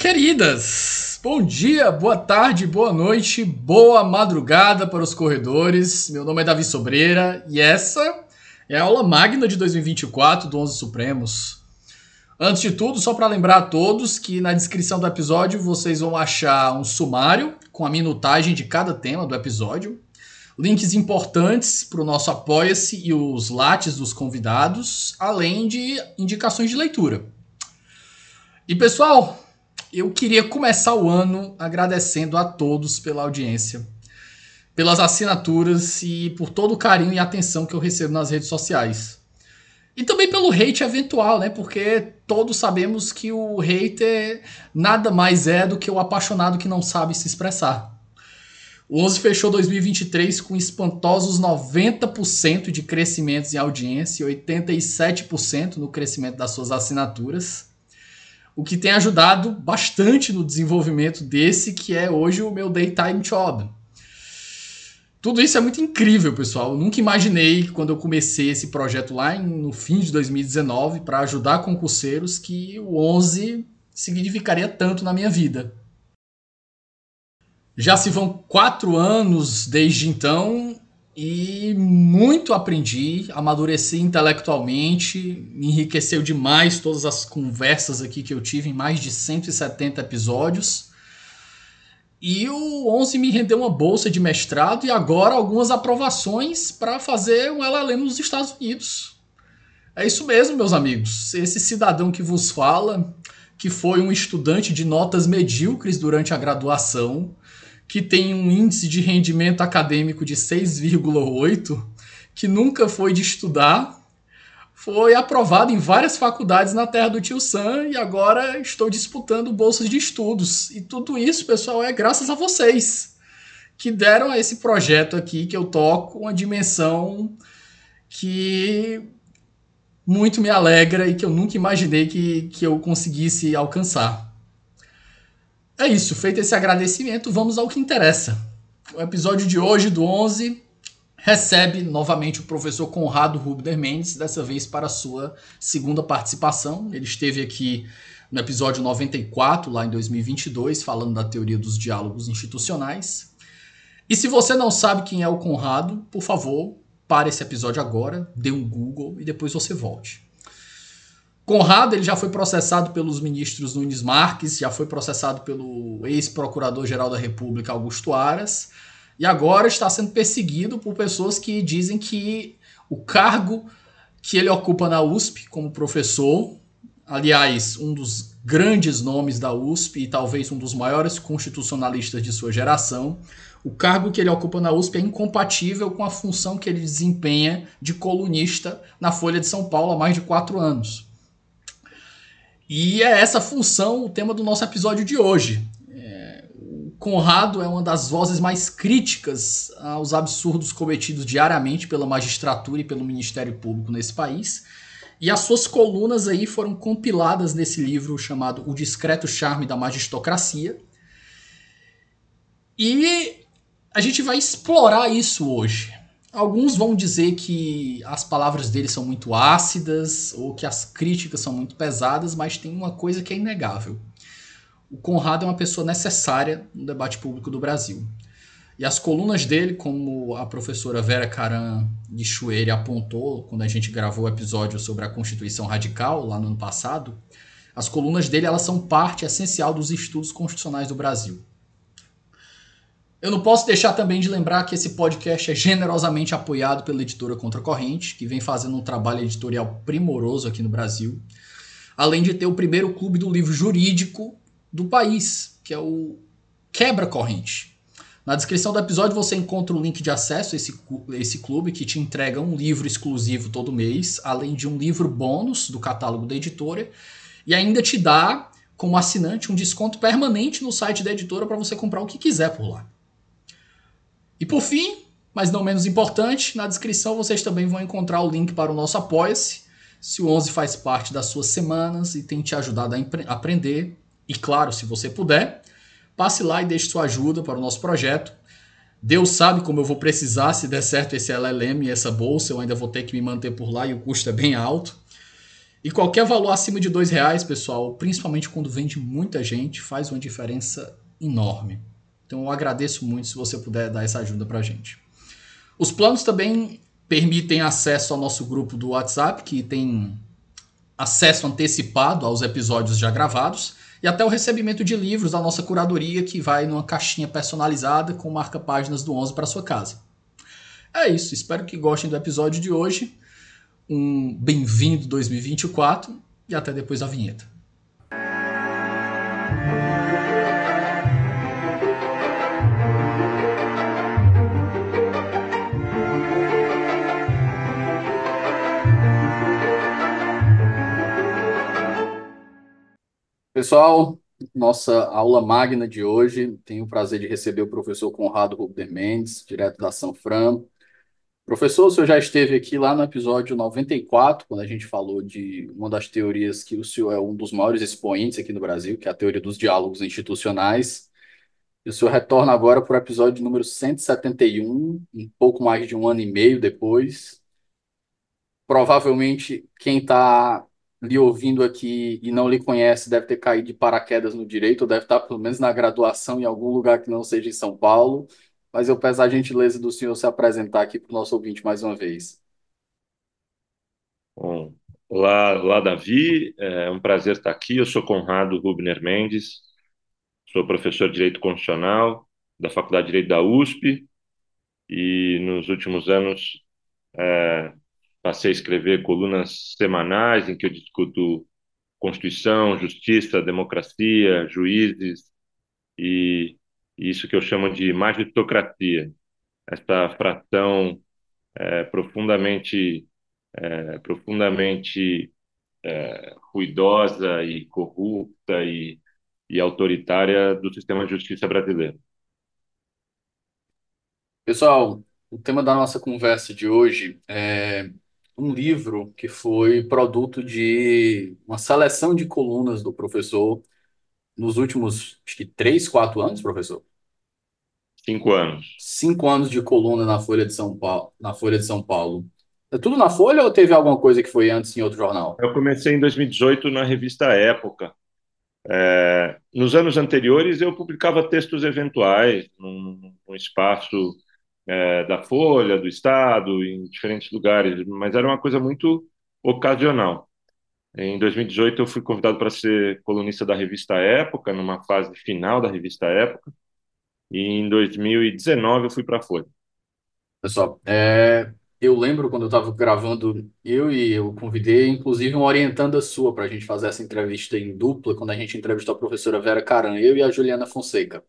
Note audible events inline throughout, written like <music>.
Queridas, bom dia, boa tarde, boa noite, boa madrugada para os corredores. Meu nome é Davi Sobreira e essa é a aula magna de 2024 do 11 Supremos. Antes de tudo, só para lembrar a todos que na descrição do episódio vocês vão achar um sumário com a minutagem de cada tema do episódio, links importantes para o nosso Apoia-se e os lates dos convidados, além de indicações de leitura. E pessoal, eu queria começar o ano agradecendo a todos pela audiência, pelas assinaturas e por todo o carinho e atenção que eu recebo nas redes sociais. E também pelo hate eventual, né? Porque todos sabemos que o hater nada mais é do que o apaixonado que não sabe se expressar. O 11 fechou 2023 com espantosos 90% de crescimentos em audiência e 87% no crescimento das suas assinaturas o que tem ajudado bastante no desenvolvimento desse que é hoje o meu daytime job. Tudo isso é muito incrível, pessoal. Eu nunca imaginei, quando eu comecei esse projeto lá no fim de 2019, para ajudar concurseiros, que o 11 significaria tanto na minha vida. Já se vão quatro anos desde então e muito aprendi, amadureci intelectualmente, me enriqueceu demais todas as conversas aqui que eu tive em mais de 170 episódios. E o 11 me rendeu uma bolsa de mestrado e agora algumas aprovações para fazer um LLM nos Estados Unidos. É isso mesmo, meus amigos. Esse cidadão que vos fala, que foi um estudante de notas medíocres durante a graduação, que tem um índice de rendimento acadêmico de 6,8, que nunca foi de estudar, foi aprovado em várias faculdades na terra do tio Sam e agora estou disputando bolsas de estudos. E tudo isso, pessoal, é graças a vocês que deram a esse projeto aqui que eu toco uma dimensão que muito me alegra e que eu nunca imaginei que, que eu conseguisse alcançar. É isso, feito esse agradecimento, vamos ao que interessa. O episódio de hoje, do 11, recebe novamente o professor Conrado Rubner Mendes, dessa vez para sua segunda participação. Ele esteve aqui no episódio 94, lá em 2022, falando da teoria dos diálogos institucionais. E se você não sabe quem é o Conrado, por favor, pare esse episódio agora, dê um Google e depois você volte. Conrado ele já foi processado pelos ministros Nunes Marques, já foi processado pelo ex-procurador-geral da República Augusto Aras, e agora está sendo perseguido por pessoas que dizem que o cargo que ele ocupa na USP como professor, aliás, um dos grandes nomes da USP e talvez um dos maiores constitucionalistas de sua geração, o cargo que ele ocupa na USP é incompatível com a função que ele desempenha de colunista na Folha de São Paulo há mais de quatro anos. E é essa função o tema do nosso episódio de hoje. É, o Conrado é uma das vozes mais críticas aos absurdos cometidos diariamente pela magistratura e pelo Ministério Público nesse país. E as suas colunas aí foram compiladas nesse livro chamado O Discreto Charme da Magistocracia. E a gente vai explorar isso hoje. Alguns vão dizer que as palavras dele são muito ácidas ou que as críticas são muito pesadas, mas tem uma coisa que é inegável. O Conrado é uma pessoa necessária no debate público do Brasil. E as colunas dele, como a professora Vera Caran de Chueire apontou quando a gente gravou o episódio sobre a Constituição Radical, lá no ano passado, as colunas dele elas são parte essencial dos estudos constitucionais do Brasil. Eu não posso deixar também de lembrar que esse podcast é generosamente apoiado pela editora Contracorrente, que vem fazendo um trabalho editorial primoroso aqui no Brasil, além de ter o primeiro clube do livro jurídico do país, que é o Quebra Corrente. Na descrição do episódio você encontra o link de acesso a esse, esse clube que te entrega um livro exclusivo todo mês, além de um livro bônus do catálogo da editora, e ainda te dá, como assinante, um desconto permanente no site da editora para você comprar o que quiser por lá. E por fim, mas não menos importante, na descrição vocês também vão encontrar o link para o nosso Apoia-se. Se o 11 faz parte das suas semanas e tem te ajudado a aprender, e claro, se você puder, passe lá e deixe sua ajuda para o nosso projeto. Deus sabe como eu vou precisar se der certo esse LLM e essa bolsa, eu ainda vou ter que me manter por lá e o custo é bem alto. E qualquer valor acima de dois reais, pessoal, principalmente quando vende muita gente, faz uma diferença enorme. Então eu agradeço muito se você puder dar essa ajuda para a gente. Os planos também permitem acesso ao nosso grupo do WhatsApp, que tem acesso antecipado aos episódios já gravados, e até o recebimento de livros da nossa curadoria, que vai numa caixinha personalizada com marca-páginas do 11 para sua casa. É isso, espero que gostem do episódio de hoje. Um bem-vindo 2024 e até depois da vinheta. Pessoal, nossa aula magna de hoje, tenho o prazer de receber o professor Conrado Rubner Mendes, direto da Sanfran. Professor, o senhor já esteve aqui lá no episódio 94, quando a gente falou de uma das teorias que o senhor é um dos maiores expoentes aqui no Brasil, que é a teoria dos diálogos institucionais. E o senhor retorna agora para o episódio número 171, um pouco mais de um ano e meio depois. Provavelmente quem está lhe ouvindo aqui e não lhe conhece deve ter caído de paraquedas no direito, ou deve estar pelo menos na graduação em algum lugar que não seja em São Paulo. Mas eu peço a gentileza do senhor se apresentar aqui para o nosso ouvinte mais uma vez. Bom, olá, olá, Davi. É um prazer estar aqui. Eu sou Conrado Rubner Mendes, sou professor de Direito Constitucional da Faculdade de Direito da USP e nos últimos anos é, passei a escrever colunas semanais em que eu discuto Constituição, justiça, democracia, juízes e, isso que eu chamo de magistocracia, essa fração é, profundamente é, profundamente é, ruidosa e corrupta e, e autoritária do sistema de justiça brasileiro. Pessoal, o tema da nossa conversa de hoje é um livro que foi produto de uma seleção de colunas do professor nos últimos, acho que três, quatro anos, professor? Cinco anos. Cinco anos de coluna na Folha de São Paulo. Na Folha de São Paulo. É tudo na Folha ou teve alguma coisa que foi antes em outro jornal? Eu comecei em 2018 na revista Época. É, nos anos anteriores eu publicava textos eventuais num, num espaço é, da Folha, do Estado, em diferentes lugares, mas era uma coisa muito ocasional. Em 2018 eu fui convidado para ser colunista da revista Época, numa fase final da revista Época, e em 2019 eu fui para a Folha. Pessoal, é, eu lembro quando eu estava gravando, eu e eu convidei, inclusive, uma orientanda sua para a gente fazer essa entrevista em dupla, quando a gente entrevistou a professora Vera Caran, eu e a Juliana Fonseca.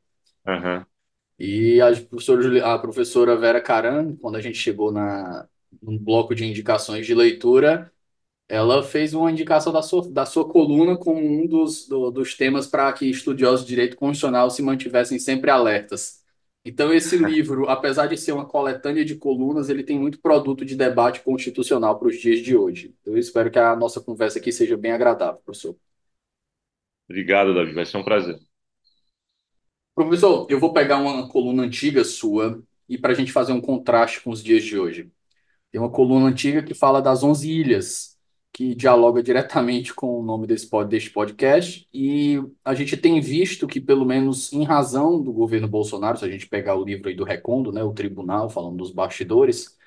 Uhum. E a professora, a professora Vera Caran, quando a gente chegou na, num bloco de indicações de leitura, ela fez uma indicação da sua, da sua coluna como um dos, do, dos temas para que estudiosos de direito constitucional se mantivessem sempre alertas. Então, esse <laughs> livro, apesar de ser uma coletânea de colunas, ele tem muito produto de debate constitucional para os dias de hoje. Eu espero que a nossa conversa aqui seja bem agradável, professor. Obrigado, Davi. Vai ser um prazer. Professor, eu vou pegar uma coluna antiga sua e para a gente fazer um contraste com os dias de hoje. Tem uma coluna antiga que fala das 11 ilhas, que dialoga diretamente com o nome desse, deste podcast, e a gente tem visto que, pelo menos em razão do governo Bolsonaro, se a gente pegar o livro aí do Recondo, né, o tribunal, falando dos bastidores,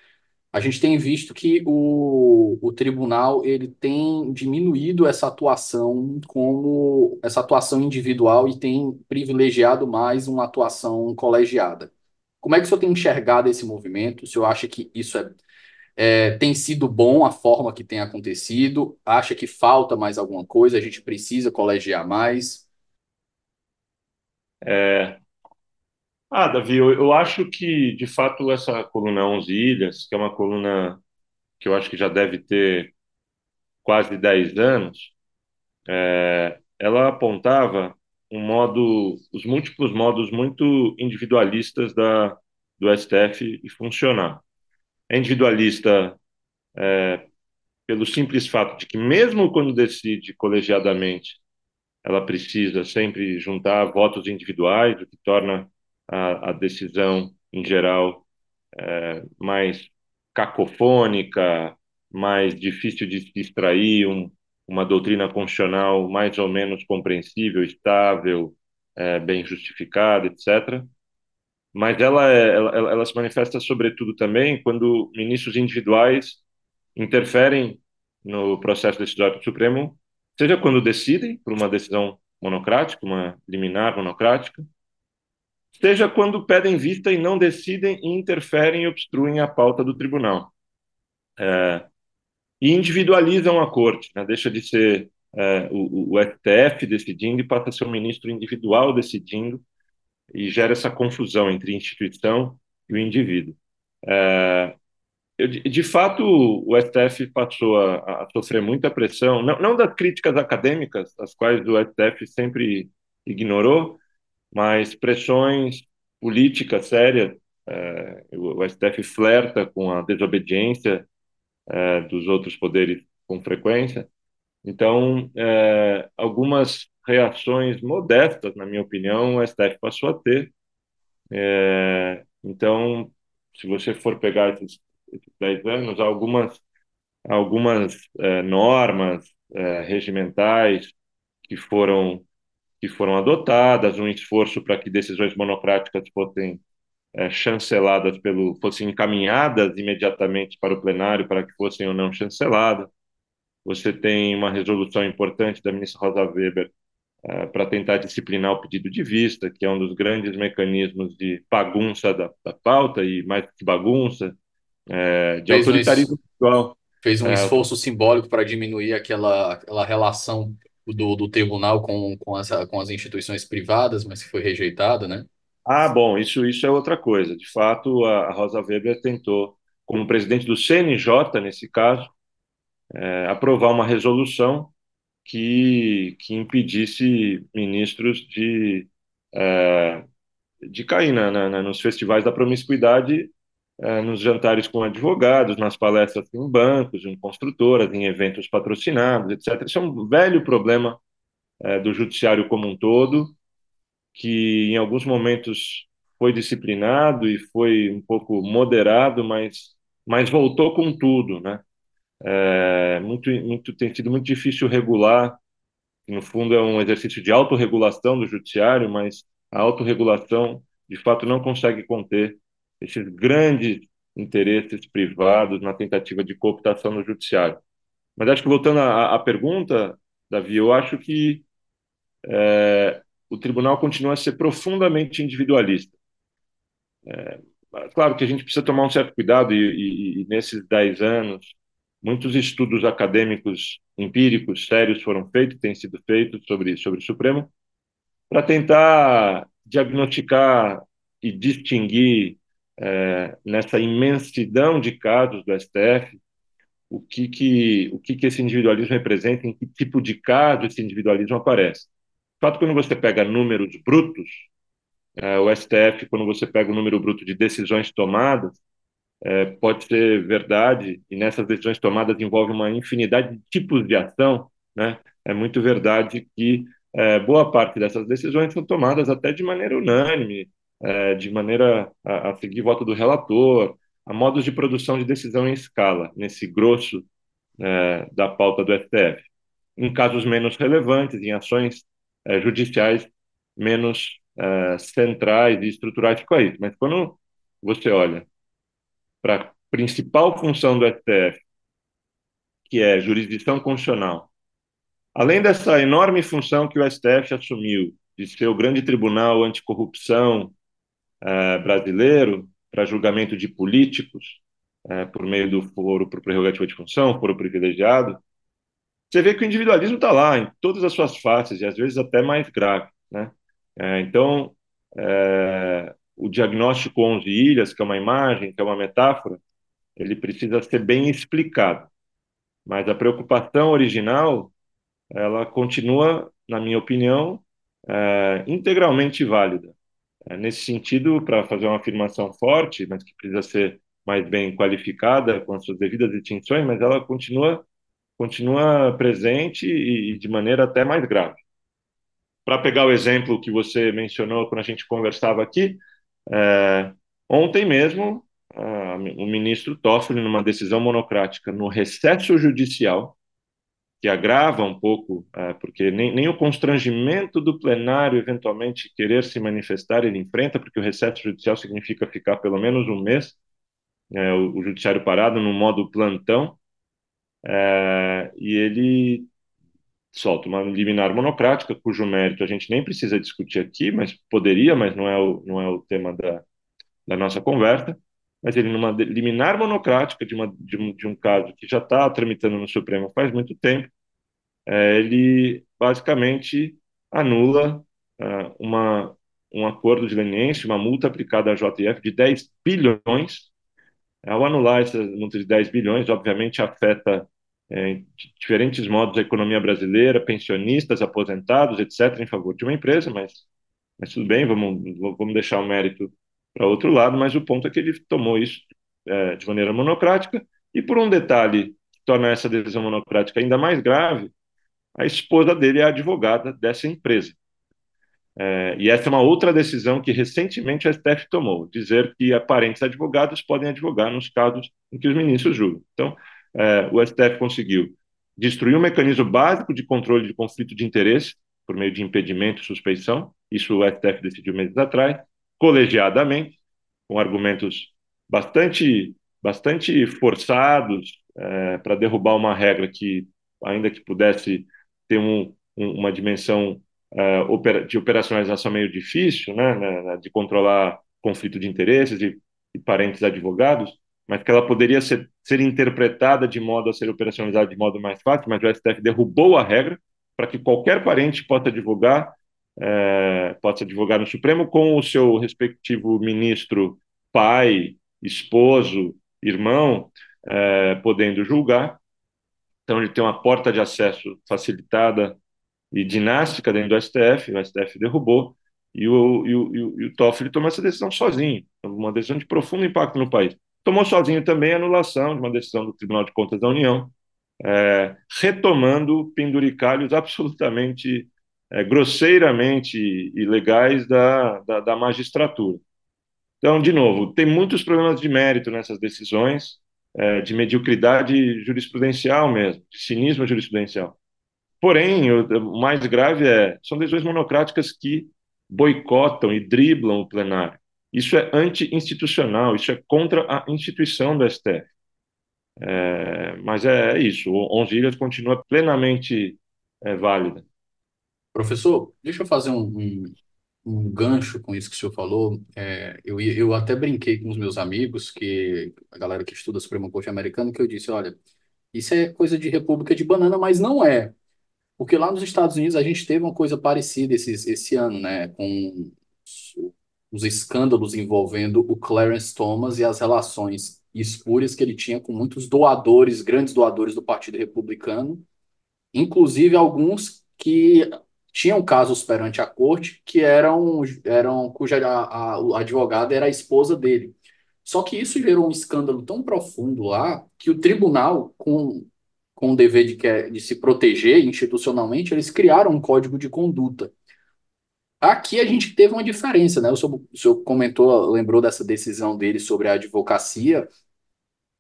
a gente tem visto que o, o tribunal ele tem diminuído essa atuação como essa atuação individual e tem privilegiado mais uma atuação colegiada. Como é que o senhor tem enxergado esse movimento? O senhor acha que isso é, é, tem sido bom a forma que tem acontecido? Acha que falta mais alguma coisa? A gente precisa colegiar mais? É, ah, Davi, eu, eu acho que, de fato, essa coluna 11 Ilhas, que é uma coluna que eu acho que já deve ter quase 10 anos, é, ela apontava um modo, os múltiplos modos muito individualistas da, do STF e funcionar. É individualista é, pelo simples fato de que, mesmo quando decide colegiadamente, ela precisa sempre juntar votos individuais, o que torna a, a decisão, em geral, é, mais cacofônica, mais difícil de se extrair um, uma doutrina constitucional mais ou menos compreensível, estável, é, bem justificada, etc. Mas ela, é, ela, ela se manifesta, sobretudo, também quando ministros individuais interferem no processo decisório do Supremo, seja quando decidem por uma decisão monocrática, uma liminar monocrática, seja quando pedem vista e não decidem e interferem e obstruem a pauta do tribunal. É, e individualizam a corte, né? deixa de ser é, o, o, STF decidindo e passa a ser o ministro individual decidindo e gera essa confusão entre instituição e o indivíduo. É, eu, de fato, o STF passou a, a, sofrer muita pressão, não, não das críticas acadêmicas, as quais o STF sempre ignorou, mas pressões políticas sérias. É, o, STF flerta com a desobediência é, dos outros poderes com frequência. Então, é, algumas reações modestas, na minha opinião, o STF passou a ter. É, então, se você for pegar esses, esses 10 anos, algumas, algumas é, normas é, regimentais que foram, que foram adotadas, um esforço para que decisões monocráticas fossem é, chanceladas pelo, fossem encaminhadas imediatamente para o plenário para que fossem ou não chanceladas. Você tem uma resolução importante da ministra Rosa Weber é, para tentar disciplinar o pedido de vista, que é um dos grandes mecanismos de bagunça da, da pauta e mais que bagunça, é, de fez autoritarismo um, Fez um é, esforço simbólico para diminuir aquela, aquela relação do, do tribunal com, com, as, com as instituições privadas, mas que foi rejeitada, né? Ah, bom, isso, isso é outra coisa. De fato, a, Rosa Weber tentou, como presidente do CNJ, nesse caso, é, aprovar uma resolução que, que impedisse ministros de, é, de cair na, na, nos festivais da promiscuidade, nos jantares com advogados, nas palestras em bancos, em construtoras, em eventos patrocinados, etc. Isso é um velho problema é, do judiciário como um todo que em alguns momentos foi disciplinado e foi um pouco moderado, mas, mas voltou com tudo, né? É, muito, muito, tem sido muito difícil regular, no fundo é um exercício de autorregulação do judiciário, mas a autorregulação, de fato, não consegue conter esses grandes interesses privados na tentativa de cooptação no judiciário. Mas acho que voltando à, à pergunta, Davi, eu acho que é, o tribunal continua a ser profundamente individualista. É, claro que a gente precisa tomar um certo cuidado, e, e, e nesses dez anos, muitos estudos acadêmicos empíricos sérios foram feitos, têm sido feitos sobre, sobre o Supremo, para tentar diagnosticar e distinguir é, nessa imensidão de casos do STF o que que o que que esse individualismo representa, em que tipo de caso esse individualismo aparece fato, quando você pega números brutos, é, o STF, quando você pega o número bruto de decisões tomadas, é, pode ser verdade, e nessas decisões tomadas envolve uma infinidade de tipos de ação, né? É muito verdade que é, boa parte dessas decisões são tomadas até de maneira unânime, é, de maneira a, a seguir voto do relator, a modos de produção de decisão em escala, nesse grosso é, da pauta do STF. Em casos menos relevantes, em ações é, judiciais menos é, centrais e estruturais que isso. Mas quando você olha para a principal função do STF, que é jurisdição constitucional, além dessa enorme função que o STF assumiu de ser o grande tribunal anticorrupção é, brasileiro para julgamento de políticos, é, por meio do foro por prerrogativa de função, foro privilegiado, você vê que o individualismo está lá, em todas as suas faces, e às vezes até mais grave. Né? É, então, é, o diagnóstico 11 ilhas, que é uma imagem, que é uma metáfora, ele precisa ser bem explicado. Mas a preocupação original, ela continua, na minha opinião, é, integralmente válida. É, nesse sentido, para fazer uma afirmação forte, mas que precisa ser mais bem qualificada, com as suas devidas distinções, mas ela continua continua presente e de maneira até mais grave. Para pegar o exemplo que você mencionou quando a gente conversava aqui, é, ontem mesmo o ministro Toffoli, numa decisão monocrática no recesso judicial, que agrava um pouco, é, porque nem, nem o constrangimento do plenário eventualmente querer se manifestar ele enfrenta, porque o recesso judicial significa ficar pelo menos um mês, é, o, o, judiciário parado no modo plantão, é, e ele solta uma liminar monocrática, cujo mérito a gente nem precisa discutir aqui, mas poderia, mas não é o, não é o tema da, da nossa conversa, mas ele numa liminar monocrática de, uma, de, um, de um caso que já está tramitando no Supremo faz muito tempo, é, ele basicamente anula é, uma, um acordo de leniência, uma multa aplicada à JF de 10 bilhões. Ao anular essa multa de 10 bilhões, obviamente afeta é, em diferentes modos a economia brasileira, pensionistas, aposentados, etc., em favor de uma empresa, mas, mas tudo bem, vamos, vamos deixar o mérito para outro lado, mas o ponto é que ele tomou isso é, de maneira monocrática, e por um detalhe que torna essa decisão monocrática ainda mais grave, a esposa dele é advogada dessa empresa. É, e essa é uma outra decisão que recentemente a STF tomou, dizer que parentes advogados podem advogar nos casos em que os ministros julgam. Então, é, o STF conseguiu destruir um mecanismo básico de controle de conflito de interesse por meio de impedimento e suspeição, isso o STF decidiu meses atrás, colegiadamente, com argumentos bastante, bastante forçados é, para derrubar uma regra que, ainda que pudesse ter um, um, uma dimensão uh, de operacionalização meio difícil, né, né, né, de controlar conflito de interesses e, e, parentes advogados, mas que ela poderia ser, ser interpretada de modo a ser operacionalizada de modo mais fácil, mas o STF derrubou a regra para que qualquer parente possa advogar, é, possa advogar no Supremo com o seu respectivo ministro, pai, esposo, irmão, é, podendo julgar. Então, ele tem uma porta de acesso facilitada e dinástica dentro do STF, o STF derrubou, e o, e o, e o, e o Toffoli tomou essa decisão sozinho, uma decisão de profundo impacto no país. Tomou sozinho também a anulação de uma decisão do Tribunal de Contas da União, é, retomando penduricalhos <laughs> absolutamente, é, grosseiramente ilegais da, da, da magistratura. Então, de novo, tem muitos problemas de mérito nessas decisões, é, de mediocridade jurisprudencial mesmo, de cinismo jurisprudencial. Porém, o mais grave é são decisões monocráticas que boicotam e driblam o plenário. Isso é anti-institucional, isso é contra a instituição do STF. É, mas é, é isso, o 11 Ilhas continua plenamente é, válida. Professor, deixa eu fazer um, um, um, gancho com isso que o senhor falou. É, eu, eu até brinquei com os meus amigos, que a galera que estuda Suprema Corte Americana, que eu disse, olha, isso é coisa de República de Banana, mas não é. Porque lá nos Estados Unidos a gente teve uma coisa parecida esse, esse ano, né? Com os escândalos envolvendo o Clarence Thomas e as relações espúrias que ele tinha com muitos doadores, grandes doadores do Partido Republicano, inclusive alguns que tinham casos perante a corte que eram, eram cuja a, a, advogada era a esposa dele. Só que isso gerou um escândalo tão profundo lá que o tribunal, com com o dever de, de se proteger institucionalmente, eles criaram um código de conduta. Aqui a gente teve uma diferença, né? O senhor, o senhor comentou, lembrou dessa decisão dele sobre a advocacia,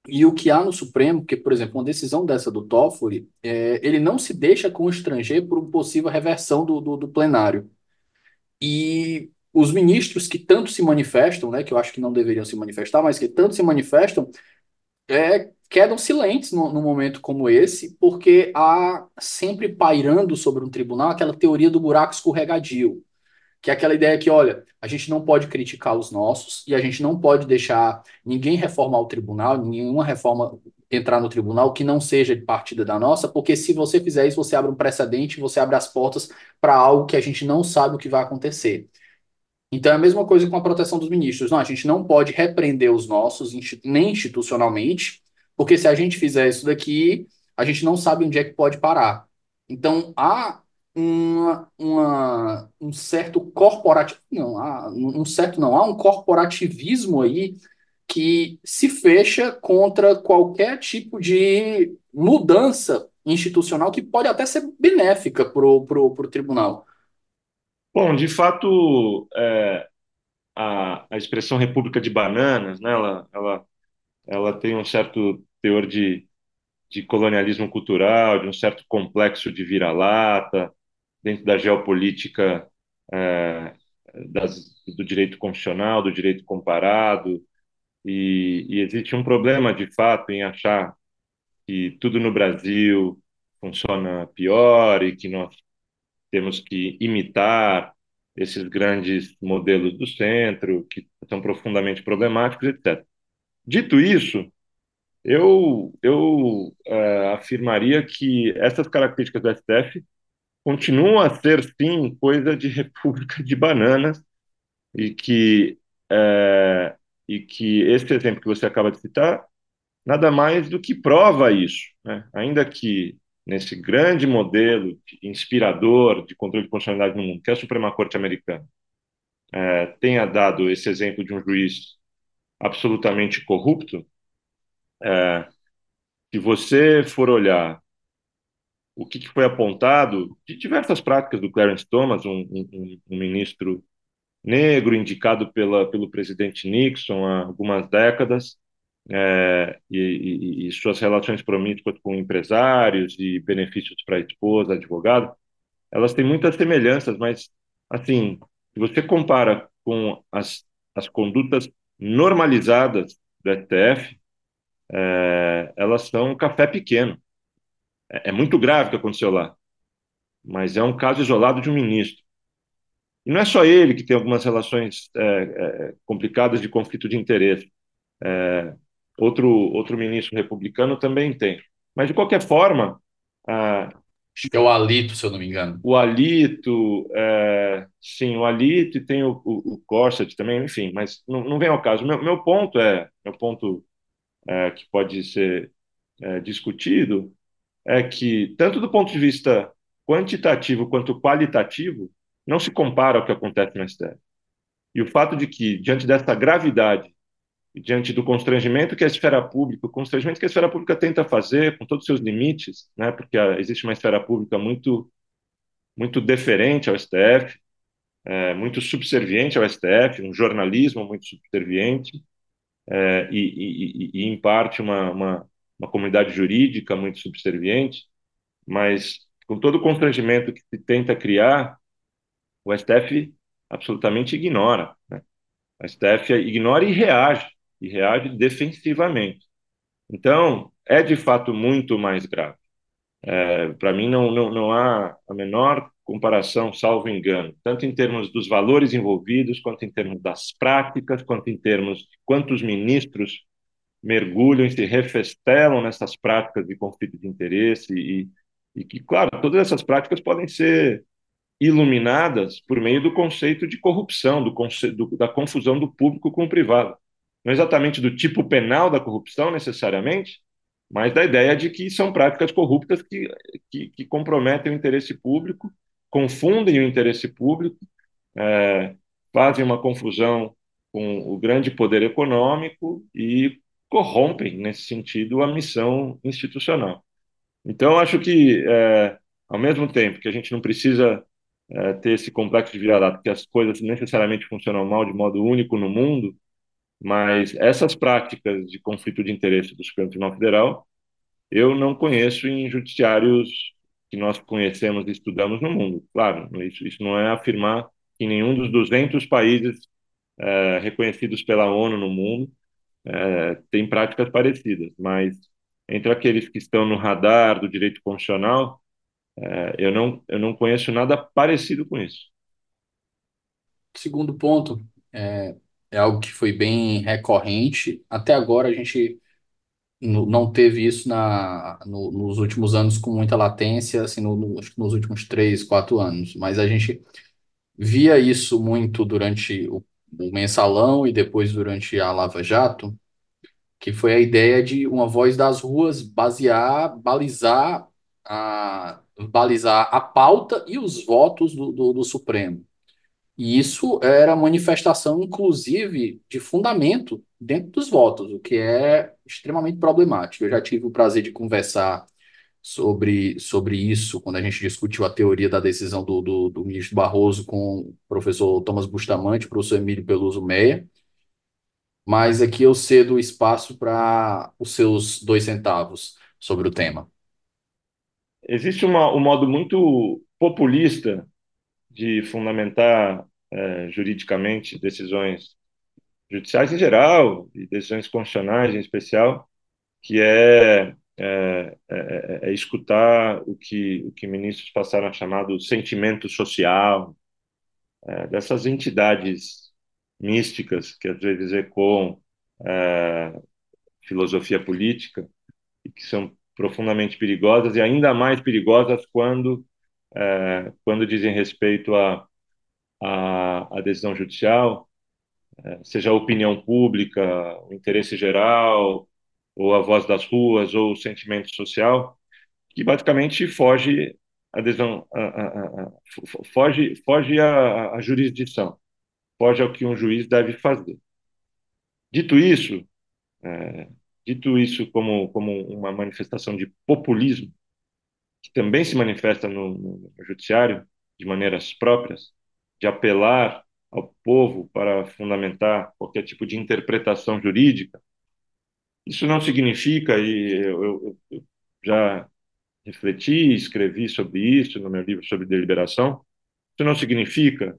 e o que há no Supremo, que, por exemplo, uma decisão dessa do Toffoli, é, ele não se deixa constranger por uma possível reversão do, do, do, plenário. E os ministros que tanto se manifestam, né, que eu acho que não deveriam se manifestar, mas que tanto se manifestam, é, quedam silentes num, num momento como esse, porque há sempre pairando sobre um tribunal aquela teoria do buraco escorregadio, que é aquela ideia que, olha, a gente não pode criticar os nossos e a gente não pode deixar ninguém reformar o tribunal, nenhuma reforma entrar no tribunal que não seja de partida da nossa, porque se você fizer isso, você abre um precedente, você abre as portas para algo que a gente não sabe o que vai acontecer. Então é a mesma coisa com a proteção dos ministros. Não, a gente não pode repreender os nossos, nem institucionalmente, porque se a gente fizer isso daqui, a gente não sabe onde é que pode parar. Então há uma, um certo corporativo, não, há um certo não, há um corporativismo aí que se fecha contra qualquer tipo de mudança institucional que pode até ser benéfica para o pro, pro tribunal. Bom, de fato, é, a, a expressão República de Bananas, né, ela, ela, ela tem um certo teor de, de colonialismo cultural, de um certo complexo de vira-lata, dentro da geopolítica é, das, do direito constitucional, do direito comparado, e, e existe um problema, de fato, em achar que tudo no Brasil funciona pior e que nós temos que imitar esses grandes modelos do centro, que são profundamente problemáticos, etc. Dito isso, eu, eu uh, afirmaria que essas características do STF continuam a ser, sim, coisa de república de bananas e que, uh, e que esse exemplo que você acaba de citar nada mais do que prova isso. Né? Ainda que nesse grande modelo inspirador de controle de constitucionalidade no mundo, que é a Suprema Corte Americana, é, tenha dado esse exemplo de um juiz absolutamente corrupto, é, se você for olhar o que, que, foi apontado de diversas práticas do Clarence Thomas, um, um, um ministro negro indicado pela, pelo presidente Nixon há algumas décadas, é, e, e, e, suas relações promíscuas com empresários e benefícios para a esposa, advogado, elas têm muitas semelhanças, mas, assim, se você compara com as, as condutas normalizadas do STF, é, elas são café pequeno. É, é muito grave o que aconteceu lá, mas é um caso isolado de um ministro. E não é só ele que tem algumas relações é, é, complicadas de conflito de interesse. É, outro, outro ministro republicano também tem. Mas, de qualquer forma. É o Alito, se eu não me engano. O Alito, é, sim, o Alito e tem o, o, o Corset também, enfim, mas não, não vem ao caso. Meu, meu ponto é, meu ponto é, que pode ser é, discutido é que, tanto do ponto de vista quantitativo quanto qualitativo, não se compara ao que acontece no STF. E o fato de que, diante dessa gravidade diante do constrangimento que a esfera pública, o constrangimento que a esfera pública tenta fazer com todos os seus limites, né, porque existe uma esfera pública muito muito deferente ao STF, é, muito subserviente ao STF, um jornalismo muito subserviente é, e, e, e, em parte uma, uma, uma comunidade jurídica muito subserviente, mas com todo o constrangimento que se tenta criar, o STF absolutamente ignora. Né? O STF ignora e reage e reage defensivamente. Então, é de fato muito mais grave. É, Para mim, não, não, não há a menor comparação, salvo engano, tanto em termos dos valores envolvidos, quanto em termos das práticas, quanto em termos de quantos ministros mergulham e se refestelam nessas práticas de conflito de interesse e, e que, claro, todas essas práticas podem ser iluminadas por meio do conceito de corrupção, do, conce do da confusão do público com o privado. Não exatamente do tipo penal da corrupção necessariamente, mas da ideia de que são práticas corruptas que, que, que comprometem o interesse público, confundem o interesse público, é, fazem uma confusão com o grande poder econômico e corrompem, nesse sentido, a missão institucional. Então, acho que, é, ao mesmo tempo que a gente não precisa é, ter esse complexo de vira-lata, que as coisas necessariamente funcionam mal de modo único no mundo, mas essas práticas de conflito de interesse do Supremo Tribunal Federal, eu não conheço em judiciários que nós conhecemos e estudamos no mundo. Claro, isso, isso não é afirmar que nenhum dos 200 países é, reconhecidos pela ONU no mundo é, tem práticas parecidas, mas entre aqueles que estão no radar do direito constitucional, é, eu, não, eu não conheço nada parecido com isso. Segundo ponto, é, é algo que foi bem recorrente. Até agora a gente não teve isso na, no, nos últimos anos com muita latência, assim, no, no, nos últimos três, quatro anos. Mas a gente via isso muito durante o, o mensalão e depois durante a Lava Jato, que foi a ideia de uma voz das ruas basear, balizar a, balizar a pauta e os votos do, do, do Supremo. E isso era manifestação, inclusive, de fundamento dentro dos votos, o que é extremamente problemático. Eu já tive o prazer de conversar sobre, sobre isso quando a gente discutiu a teoria da decisão do, do, do ministro Barroso com o professor Thomas Bustamante, professor Emílio Peluso Meia. Mas aqui eu cedo espaço para os seus dois centavos. sobre o tema? Existe uma, um modo muito populista de fundamentar é, juridicamente decisões judiciais em geral e decisões constitucionais em especial, que é, é, é, é escutar o que, o que ministros passaram a chamar do sentimento social, é, dessas entidades místicas que às vezes ecoam é, filosofia política e que são profundamente perigosas e ainda mais perigosas quando é, quando dizem respeito à a, a, a, decisão judicial, é, seja a opinião pública, o interesse geral, ou a voz das ruas, ou o sentimento social, que basicamente foge a decisão, a, a, foge, foge a, a jurisdição, foge ao que um juiz deve fazer. Dito isso, é, dito isso como, como uma manifestação de populismo, que também se manifesta no, no judiciário de maneiras próprias, de apelar ao povo para fundamentar qualquer tipo de interpretação jurídica, isso não significa, e eu, eu, já refleti, escrevi sobre isso no meu livro sobre deliberação, isso não significa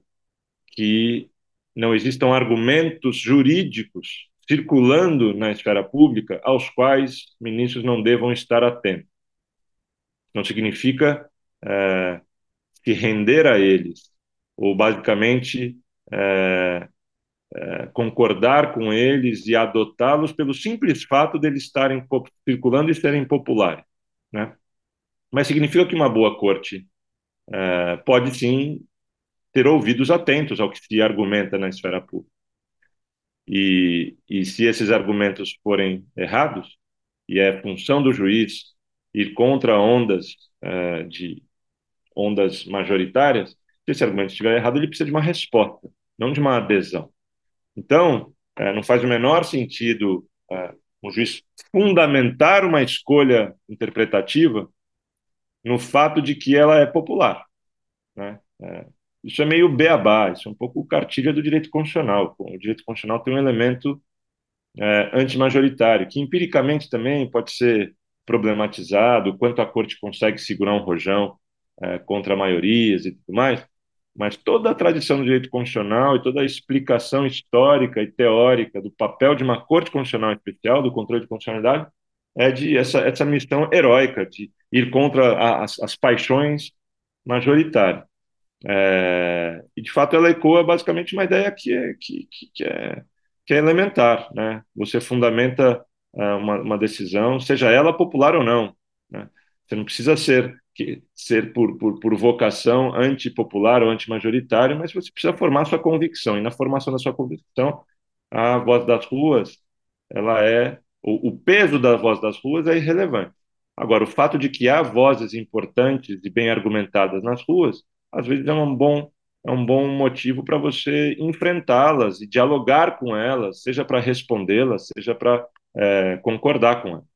que não existam argumentos jurídicos circulando na esfera pública aos quais ministros não devam estar atentos. Não significa é, se render a eles, ou basicamente é, é, concordar com eles e adotá-los pelo simples fato de eles estarem circulando e serem populares. Né? Mas significa que uma boa corte é, pode sim ter ouvidos atentos ao que se argumenta na esfera pública. E, e se esses argumentos forem errados, e é função do juiz ir contra ondas é, de ondas majoritárias, se esse argumento estiver errado, ele precisa de uma resposta, não de uma adesão. Então, é, não faz o menor sentido é, um juiz fundamentar uma escolha interpretativa no fato de que ela é popular. Né? É, isso é meio beabá, isso é um pouco cartilha do direito constitucional. O direito constitucional tem um elemento é, antimajoritário, que empiricamente também pode ser problematizado, quanto a corte consegue segurar um rojão é, contra maiorias e tudo mais, mas toda a tradição do direito constitucional e toda a explicação histórica e teórica do papel de uma corte constitucional especial, do controle de constitucionalidade, é de essa, essa missão heróica de ir contra a, as, as paixões majoritárias. É, e, de fato, ela ecoa basicamente uma ideia que é, que, que, é, que é elementar. Né? Você fundamenta é, uma, uma, decisão, seja ela popular ou não. Né? Você não precisa ser, que, ser por, por, por vocação antipopular ou antimajoritária, mas você precisa formar sua convicção. E na formação da sua convicção, a voz das ruas, ela é o, o peso da voz das ruas é irrelevante. Agora, o fato de que há vozes importantes e bem argumentadas nas ruas às vezes é um bom é um bom motivo para você enfrentá-las e dialogar com elas, seja para respondê-las, seja para é, concordar com elas.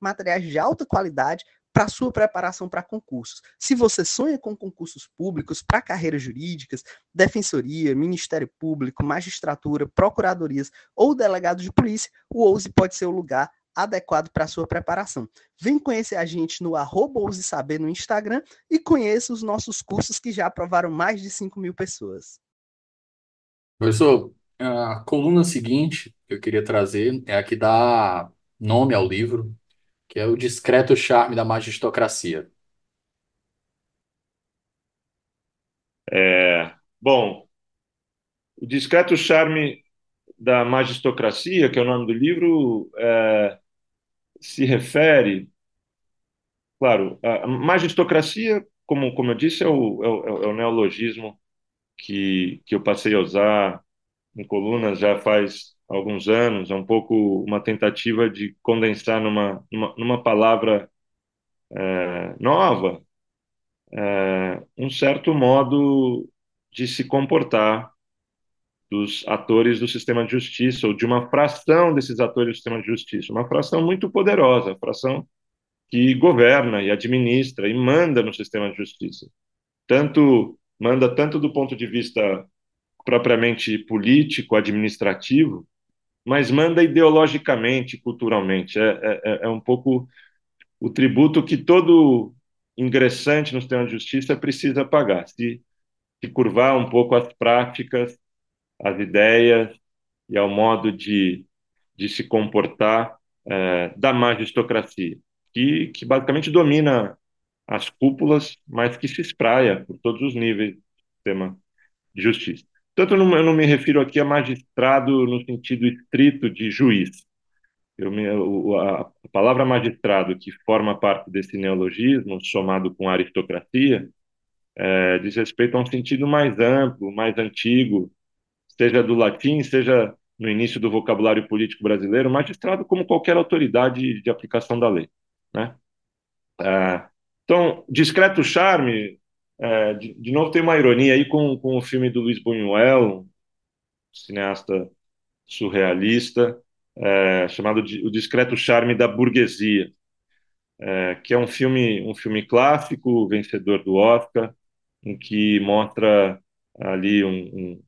materiais de alta qualidade para sua preparação para concursos. Se você sonha com concursos públicos para carreiras jurídicas, defensoria, Ministério Público, magistratura, procuradorias ou delegado de polícia, o Ouse pode ser o lugar adequado para sua preparação. Vem conhecer a gente no arroba Saber no Instagram e conheça os nossos cursos que já aprovaram mais de 5 mil pessoas. Professor, a coluna seguinte que eu queria trazer é a que dá nome ao livro, que é o discreto charme da magistocracia. É, bom, o discreto charme da magistocracia, que é o nome do livro, é, se refere, claro, a magistocracia, como, como eu disse, é o, é o, é o neologismo que, que eu passei a usar em colunas já faz alguns anos, é um pouco uma tentativa de condensar numa, numa, numa palavra é, nova, é, um certo modo de se comportar dos atores do sistema de justiça, ou de uma fração desses atores do sistema de justiça, uma fração muito poderosa, fração que governa e administra e manda no sistema de justiça. Tanto manda tanto do ponto de vista propriamente político, administrativo, mas manda ideologicamente, culturalmente. É, é, é um pouco o tributo que todo ingressante no sistema de justiça precisa pagar, se, se curvar um pouco às práticas, às ideias e ao modo de, de se comportar é, da magistocracia, que, que basicamente domina as cúpulas, mas que se espraia por todos os níveis do sistema de justiça. Tanto eu não, eu não me refiro aqui a magistrado no sentido estrito de juiz. Eu me, a, a palavra magistrado, que forma parte desse neologismo, somado com aristocracia, é, diz respeito a um sentido mais amplo, mais antigo, seja do latim, seja no início do vocabulário político brasileiro, magistrado como qualquer autoridade de aplicação da lei. Né? É, então, discreto charme, é, de, de, novo tem uma ironia aí com, com o filme do Luiz Buñuel, cineasta surrealista, é, chamado de, O Discreto Charme da Burguesia, é, que é um filme, um filme clássico, vencedor do Oscar, em que mostra ali um,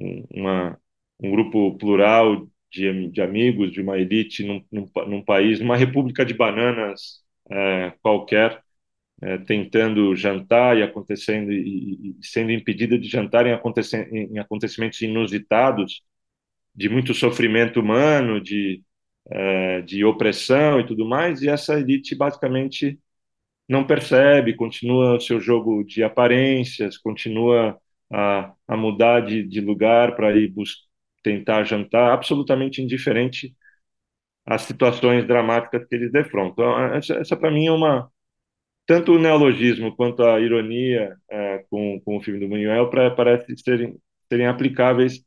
um, uma, um grupo plural de, de amigos, de uma elite num, num, num país, numa república de bananas é, qualquer, é, tentando jantar e acontecendo e, e, sendo impedida de jantar em, em acontecimentos inusitados, de muito sofrimento humano, de, é, de opressão e tudo mais, e essa elite basicamente não percebe, continua o seu jogo de aparências, continua a, a mudar de, de lugar para ir tentar jantar, absolutamente indiferente às situações dramáticas que eles defrontam. Então, essa, essa para mim é uma tanto o neologismo quanto a ironia é, com, com o filme do pra, parece serem, serem aplicáveis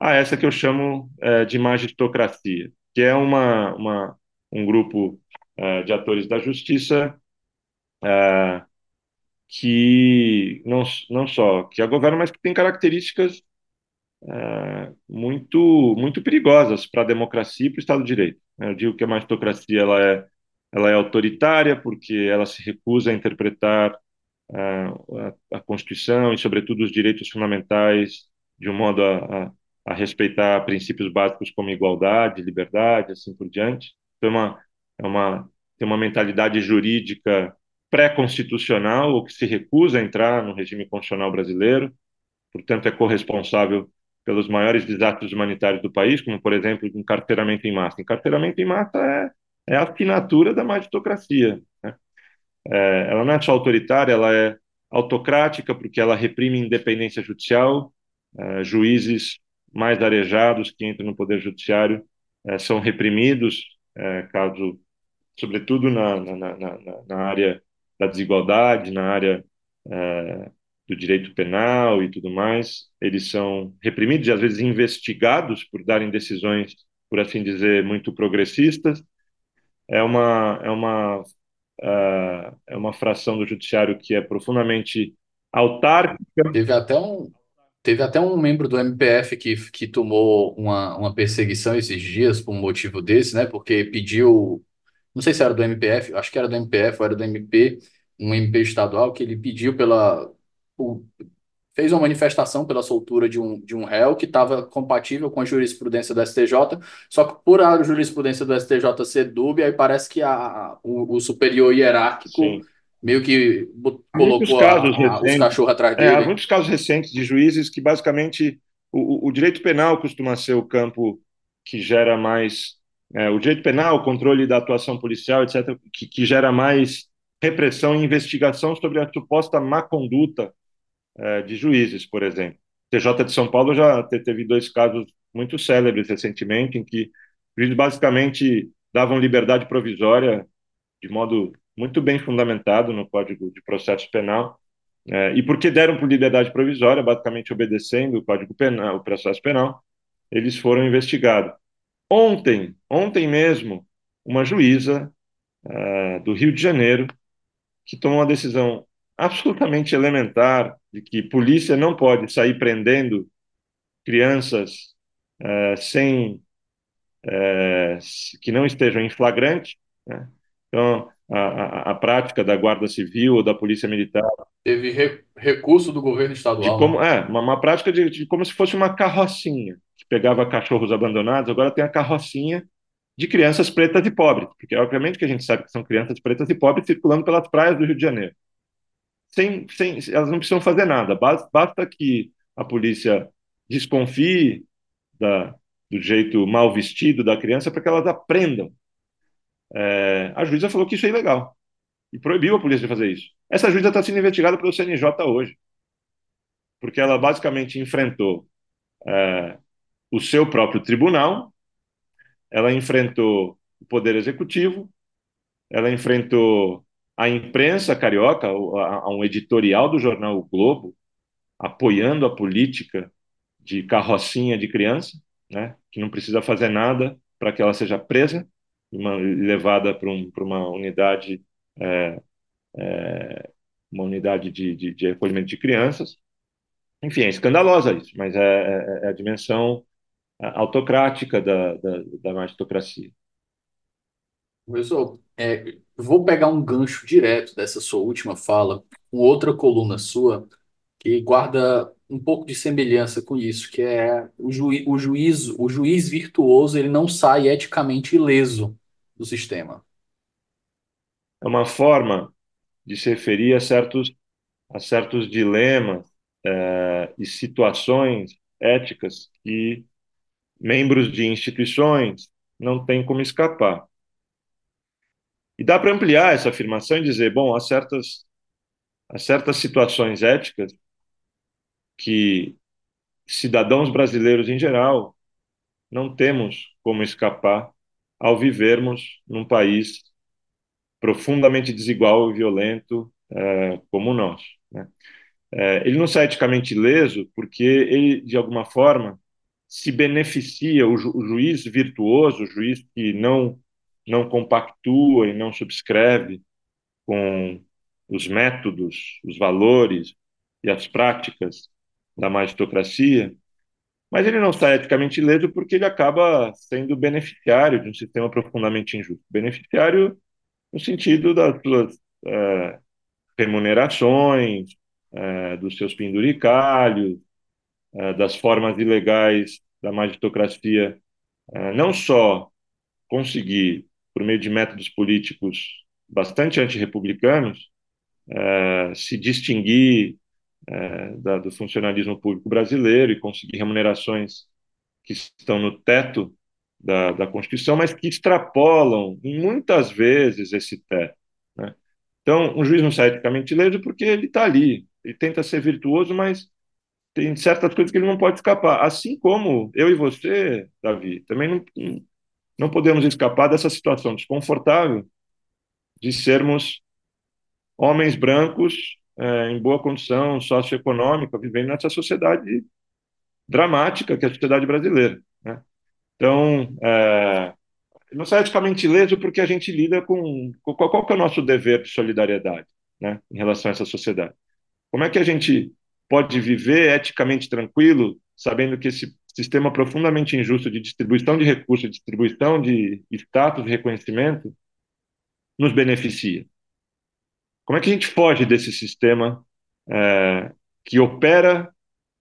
a essa que eu chamo é, de magistocracia, que é uma, uma um grupo é, de atores da justiça é, que não, não só que a governa, mas que tem características é, muito muito perigosas para a democracia e para o Estado de Direito. Eu digo que a magistocracia ela é ela é autoritária porque ela se recusa a interpretar a, a, Constituição e, sobretudo, os direitos fundamentais de um modo a, a, a, respeitar princípios básicos como igualdade, liberdade, assim por diante. Então, é uma, é uma, tem uma mentalidade jurídica pré-constitucional ou que se recusa a entrar no regime constitucional brasileiro, portanto, é corresponsável pelos maiores desastres humanitários do país, como, por exemplo, encarceramento em massa. Encarceramento em massa é é a assinatura da magistocracia. Né? É, ela não é só autoritária, ela é autocrática, porque ela reprime independência judicial, é, juízes mais arejados que entram no poder judiciário é, são reprimidos, é, caso, sobretudo na, na, na, na, área da desigualdade, na área é, do direito penal e tudo mais, eles são reprimidos e às vezes investigados por darem decisões, por assim dizer, muito progressistas, é uma, é uma, uh, é uma fração do judiciário que é profundamente autárquica. Teve até um, teve até um membro do MPF que, que tomou uma, uma perseguição esses dias por um motivo desse, né? Porque pediu, não sei se era do MPF, acho que era do MPF ou era do MP, um MP estadual, que ele pediu pela, fez uma manifestação pela soltura de um, de um réu que estava compatível com a jurisprudência do STJ, só que por a jurisprudência do STJ ser dúbia, aí parece que a, o, o superior hierárquico Sim. meio que colocou a, a, os cachorros atrás dele. É, há muitos casos recentes de juízes que basicamente o, o direito penal costuma ser o campo que gera mais é, o direito penal, o controle da atuação policial, etc., que, que gera mais repressão e investigação sobre a suposta má conduta é, de juízes, por exemplo. O TJ de São Paulo já teve dois casos muito célebres recentemente, em que juízes basicamente davam liberdade provisória de modo muito bem fundamentado no Código de Processo Penal. É, e porque deram por liberdade provisória, basicamente obedecendo o Código Penal, o processo penal, eles foram investigados. Ontem, ontem mesmo, uma juíza uh, do Rio de Janeiro, que tomou uma decisão absolutamente elementar de que polícia não pode sair prendendo crianças uh, sem uh, que não estejam em flagrante. Né? Então, a, a, a, prática da Guarda Civil ou da Polícia Militar. Teve re, recurso do governo estadual. De como, é, uma, uma prática de, de, como se fosse uma carrocinha, que pegava cachorros abandonados, agora tem a carrocinha de crianças pretas e pobres, porque obviamente que a gente sabe que são crianças pretas e pobres circulando pelas praias do Rio de Janeiro. Sem, sem, elas não precisam fazer nada, basta, que a polícia desconfie da, do jeito mal vestido da criança para que elas aprendam. É, a juíza falou que isso é ilegal e proibiu a polícia de fazer isso. Essa juíza está sendo investigada pelo CNJ hoje, porque ela basicamente enfrentou é, o seu próprio tribunal, ela enfrentou o Poder Executivo, ela enfrentou a imprensa carioca, a, um editorial do jornal o Globo, apoiando a política de carrocinha de criança, né, que não precisa fazer nada para que ela seja presa uma, levada para um, uma unidade é, é, uma unidade de, de, de, recolhimento de crianças. Enfim, é escandalosa isso, mas é, é, é a dimensão autocrática da, da, da magistocracia. Professor, é, vou pegar um gancho direto dessa sua última fala, com outra coluna sua, que guarda um pouco de semelhança com isso, que é o, juiz, o juiz, o juiz virtuoso, ele não sai eticamente ileso do sistema. É uma forma de se referir a certos, a certos dilemas é, e situações éticas que membros de instituições não têm como escapar. E dá para ampliar essa afirmação e dizer, bom, há certas, há certas situações éticas que cidadãos brasileiros em geral não temos como escapar ao vivermos num país profundamente desigual e violento é, como o nosso. Né? É, ele não sai eticamente ileso porque ele, de alguma forma, se beneficia, o, ju, o juiz virtuoso, o juiz que não, não compactua e não subscreve com os métodos, os valores e as práticas da magistocracia, mas ele não está eticamente ileso porque ele acaba sendo beneficiário de um sistema profundamente injusto. Beneficiário no sentido das suas é, remunerações, é, dos seus penduricalhos, é, das formas ilegais da magistocracia, é, não só conseguir, por meio de métodos políticos bastante antirrepublicanos, é, se distinguir é, da, do funcionalismo público brasileiro e conseguir remunerações que estão no teto da, da Constituição, mas que extrapolam muitas vezes esse teto. Né? Então, um juiz não sai eticamente ileso porque ele está ali, ele tenta ser virtuoso, mas tem certas coisas que ele não pode escapar. Assim como eu e você, Davi, também não, não podemos escapar dessa situação desconfortável de sermos homens brancos é, em boa condição socioeconômica, vivendo nessa sociedade dramática que é a sociedade brasileira. Né? Então, é, não sai eticamente ileso porque a gente lida com, com qual, qual é o nosso dever de solidariedade né, em relação a essa sociedade. Como é que a gente pode viver eticamente tranquilo, sabendo que esse sistema profundamente injusto de distribuição de recursos, distribuição de status e reconhecimento nos beneficia? Como é que a gente foge desse sistema é, que opera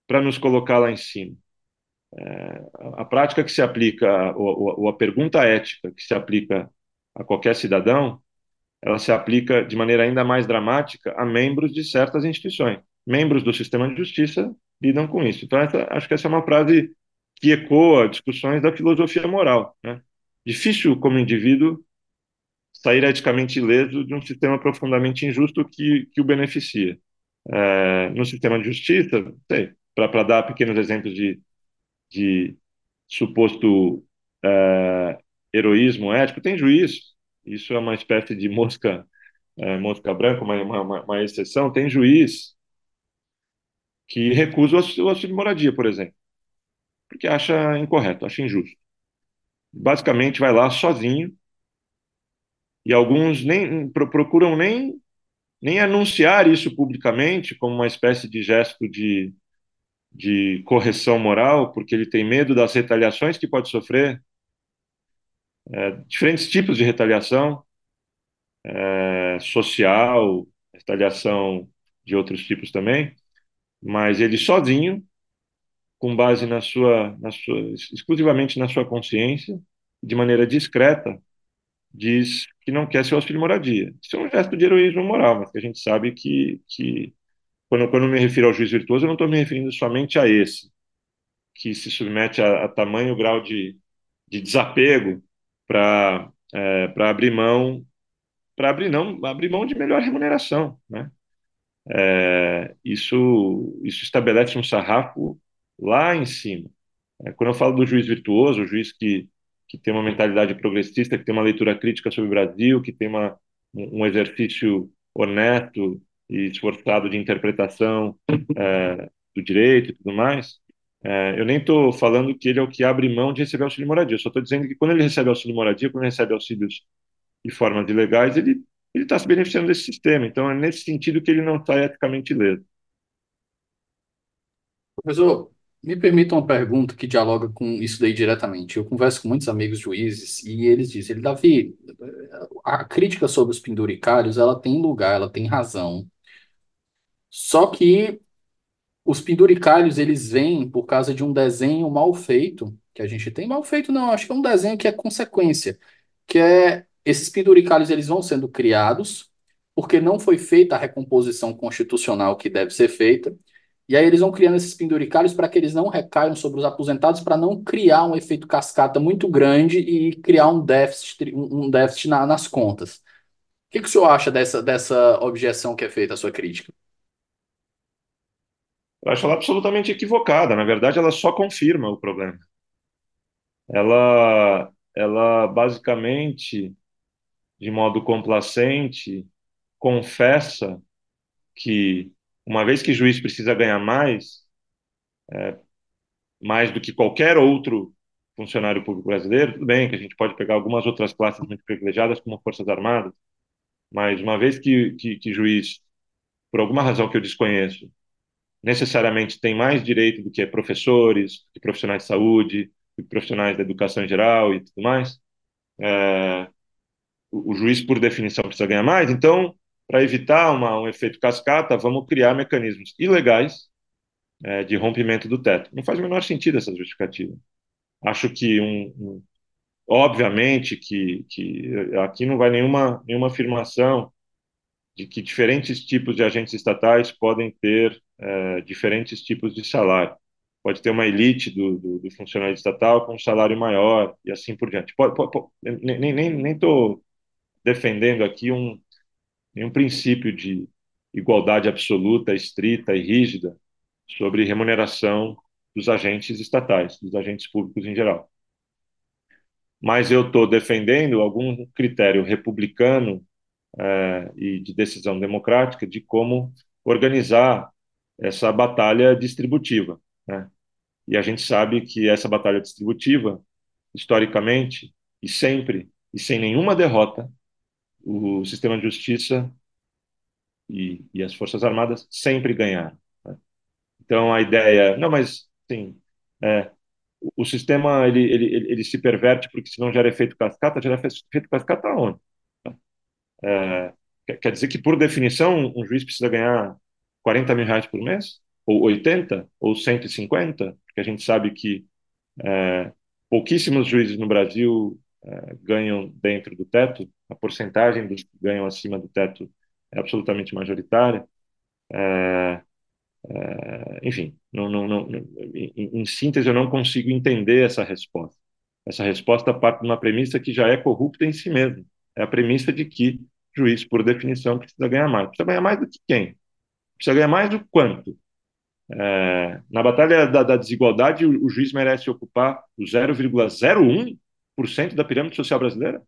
para nos colocar lá em cima? É, a prática que se aplica, ou, ou a pergunta ética que se aplica a qualquer cidadão, ela se aplica de maneira ainda mais dramática a membros de certas instituições. Membros do sistema de justiça lidam com isso. Então, essa, acho que essa é uma frase que ecoa discussões da filosofia moral. Né? Difícil, como indivíduo, sair eticamente ileso de um sistema profundamente injusto que, que o beneficia. É, no sistema de justiça, para dar pequenos exemplos de, de suposto é, heroísmo ético, tem juiz, isso é uma espécie de mosca, é, mosca branca, uma, uma, uma, exceção, tem juiz que recusa o auxílio de moradia, por exemplo, porque acha incorreto, acha injusto. Basicamente vai lá sozinho e alguns nem procuram nem, nem anunciar isso publicamente como uma espécie de gesto de, de correção moral, porque ele tem medo das retaliações que pode sofrer, é, diferentes tipos de retaliação é, social, retaliação de outros tipos também, mas ele sozinho, com base na sua, na sua exclusivamente na sua consciência, de maneira discreta, diz que não quer seu auxílio moradia. Isso é um gesto de heroísmo moral, mas que a gente sabe que, que quando, quando me refiro ao juiz virtuoso, eu não estou me referindo somente a esse, que se submete a, a tamanho grau de, de desapego para é, para abrir mão para abrir não abrir mão de melhor remuneração, né? É, isso isso estabelece um sarrafo lá em cima. É, quando eu falo do juiz virtuoso, o juiz que que tem uma mentalidade progressista, que tem uma leitura crítica sobre o Brasil, que tem uma, um exercício honesto e esforçado de interpretação é, do direito e tudo mais, é, eu nem estou falando que ele é o que abre mão de receber auxílio moradia, eu só estou dizendo que quando ele recebe auxílio moradia, quando ele recebe auxílios de formas ilegais, ele ele está se beneficiando desse sistema. Então, é nesse sentido que ele não está eticamente leso. Professor, me permita uma pergunta que dialoga com isso daí diretamente. Eu converso com muitos amigos juízes e eles dizem, Davi, a crítica sobre os penduricários, ela tem lugar, ela tem razão. Só que os penduricários, eles vêm por causa de um desenho mal feito, que a gente tem. Mal feito não, acho que é um desenho que é consequência, que é esses penduricários, eles vão sendo criados porque não foi feita a recomposição constitucional que deve ser feita, e aí eles vão criando esses penduricários para que eles não recaiam sobre os aposentados, para não criar um efeito cascata muito grande e criar um déficit, um déficit na, nas contas. O que, que o senhor acha dessa, dessa objeção que é feita à sua crítica? Eu acho ela absolutamente equivocada. Na verdade, ela só confirma o problema. Ela, ela basicamente, de modo complacente, confessa que uma vez que juiz precisa ganhar mais, é, mais do que qualquer outro funcionário público brasileiro, tudo bem que a gente pode pegar algumas outras classes muito privilegiadas, como Forças Armadas, mas uma vez que, que, que juiz, por alguma razão que eu desconheço, necessariamente tem mais direito do que professores, do que profissionais de saúde, do que profissionais da educação em geral e tudo mais, é, o, o juiz, por definição, precisa ganhar mais, então para evitar uma, um efeito cascata, vamos criar mecanismos ilegais é, de rompimento do teto. Não faz o menor sentido essa justificativa. Acho que, um, um, obviamente, que, que aqui não vai nenhuma, nenhuma afirmação de que diferentes tipos de agentes estatais podem ter é, diferentes tipos de salário. Pode ter uma elite do, do, do, funcionário estatal com um salário maior e assim por diante. Pode, pode, pode, nem estou defendendo aqui um, nenhum princípio de igualdade absoluta, estrita e rígida sobre remuneração dos agentes estatais, dos agentes públicos em geral. Mas eu estou defendendo algum critério republicano é, e de decisão democrática de como organizar essa batalha distributiva. Né? E a gente sabe que essa batalha distributiva, historicamente e sempre, e sem nenhuma derrota, o sistema de justiça e, e as Forças Armadas sempre ganharam. Né? Então, a ideia... Não, mas, sim, é, o sistema ele, ele, ele, se perverte porque se não gera efeito cascata, gera efeito cascata onde? É, quer dizer que, por definição, um juiz precisa ganhar 40 mil reais por mês? Ou 80? Ou 150? Porque a gente sabe que é, pouquíssimos juízes no Brasil ganham dentro do teto, a porcentagem dos que ganham acima do teto é absolutamente majoritária. É, é, enfim, não, não, não, em, em, síntese, eu não consigo entender essa resposta. Essa resposta parte de uma premissa que já é corrupta em si mesma. É a premissa de que juiz, por definição, precisa ganhar mais. Precisa ganhar mais do que quem? Precisa ganhar mais do quanto? É, na batalha da, da desigualdade, o, o, juiz merece ocupar o 0,01 cento da pirâmide social brasileira?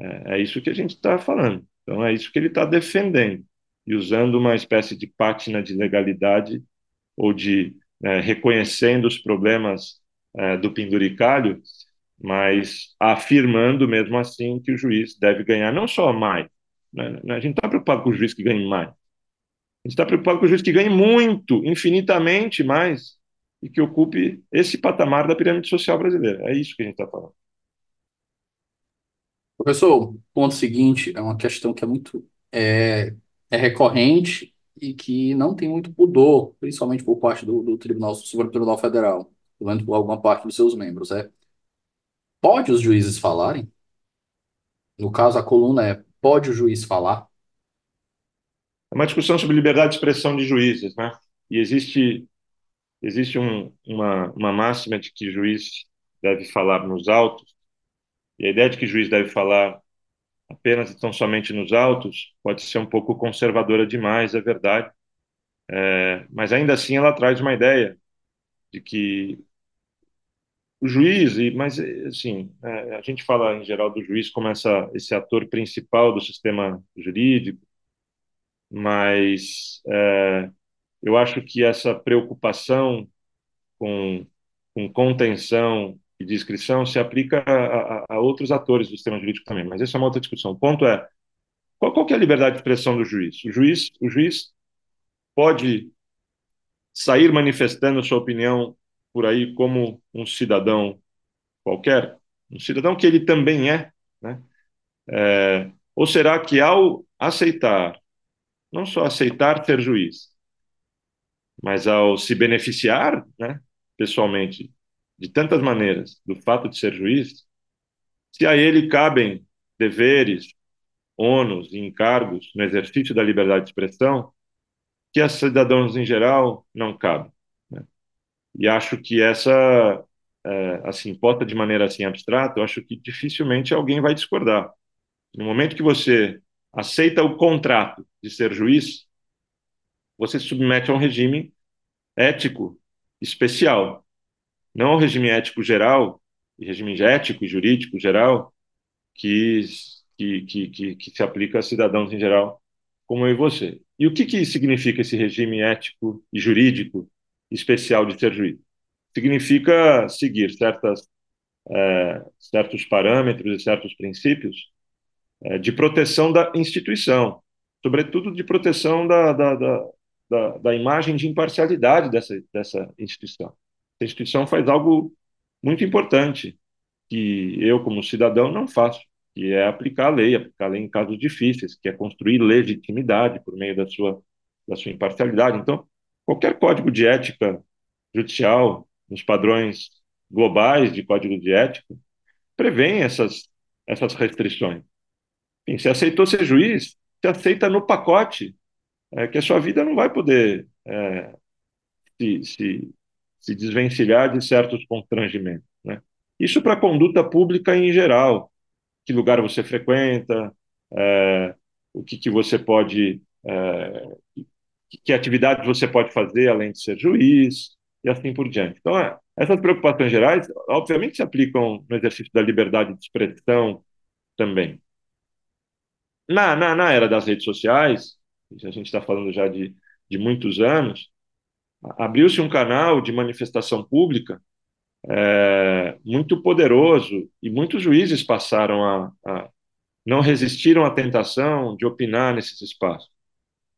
É, é isso que a gente está falando. Então, é isso que ele está defendendo. E usando uma espécie de pátina de legalidade ou de é, reconhecendo os problemas é, do penduricalho, mas afirmando mesmo assim que o juiz deve ganhar não só mais, né? a gente está preocupado com o juiz que ganhe mais, a gente está preocupado com o juiz que ganhe muito, infinitamente mais, e que ocupe esse patamar da pirâmide social brasileira. É isso que a gente está falando. Professor, o ponto seguinte é uma questão que é muito é, é recorrente e que não tem muito pudor, principalmente por parte do, do Tribunal Supremo Tribunal Federal, pelo menos por alguma parte dos seus membros. É, pode os juízes falarem? No caso, a coluna é: pode o juiz falar? É uma discussão sobre liberdade de expressão de juízes, né? E existe existe um, uma, uma máxima de que juiz deve falar nos autos, e a ideia de que juiz deve falar apenas e tão somente nos autos pode ser um pouco conservadora demais, é verdade. É, mas ainda assim ela traz uma ideia de que o juiz, e, mas assim, é, a gente fala em geral do juiz como essa, esse ator principal do sistema jurídico, mas é, eu acho que essa preocupação com, com contenção e descrição se aplica a, a, a, outros atores do sistema jurídico também, mas essa é uma outra discussão. O ponto é, qual, qual é a liberdade de expressão do juiz? O juiz, o juiz pode sair manifestando sua opinião por aí como um cidadão qualquer, um cidadão que ele também é, né? É, ou será que ao aceitar, não só aceitar ser juiz, mas ao se beneficiar, né, pessoalmente, de tantas maneiras do fato de ser juiz, se a ele cabem deveres, ônus e encargos no exercício da liberdade de expressão, que a cidadãos em geral não cabem. Né? E acho que essa, é, assim, posta de maneira assim abstrata, eu acho que dificilmente alguém vai discordar. No momento que você aceita o contrato de ser juiz, você se submete a um regime ético especial, não ao regime ético geral, regime ético e jurídico geral, que, que, que, que, se aplica a cidadãos em geral, como eu e você. E o que, que significa esse regime ético e jurídico especial de ser juiz? Significa seguir certas, é, certos parâmetros e certos princípios é, de proteção da instituição, sobretudo de proteção da, da, da, da, da imagem de imparcialidade dessa, dessa instituição. A instituição faz algo muito importante que eu, como cidadão, não faço, que é aplicar a lei, aplicar a lei em casos difíceis, que é construir legitimidade por meio da sua, da sua imparcialidade. Então, qualquer código de ética judicial, nos padrões globais de código de ética, prevê essas, essas restrições. Enfim, se aceitou ser juiz, se aceita no pacote é, que a sua vida não vai poder é, se, se, se desvencilhar de certos constrangimentos. Né? Isso para a conduta pública em geral. Que lugar você frequenta, é, o que, que você pode, é, que, que atividades você pode fazer além de ser juiz, e assim por diante. Então, é, essas preocupações gerais, obviamente, se aplicam no exercício da liberdade de expressão também. Na, na, na era das redes sociais, a gente está falando já de, de muitos anos, abriu-se um canal de manifestação pública é, muito poderoso e muitos juízes passaram a, a, não resistiram à tentação de opinar nesses espaços.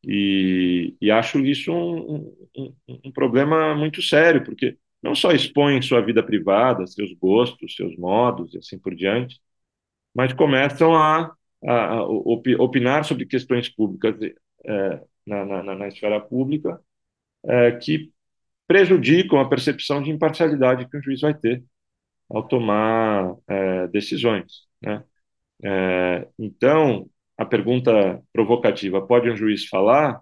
E, e acho isso um, um, um, problema muito sério, porque não só expõem sua vida privada, seus gostos, seus modos e assim por diante, mas começam a, a opinar sobre questões públicas é, na, na, na, esfera pública é, que prejudicam a percepção de imparcialidade que o juiz vai ter ao tomar é, decisões. Né? É, então, a pergunta provocativa, pode um juiz falar?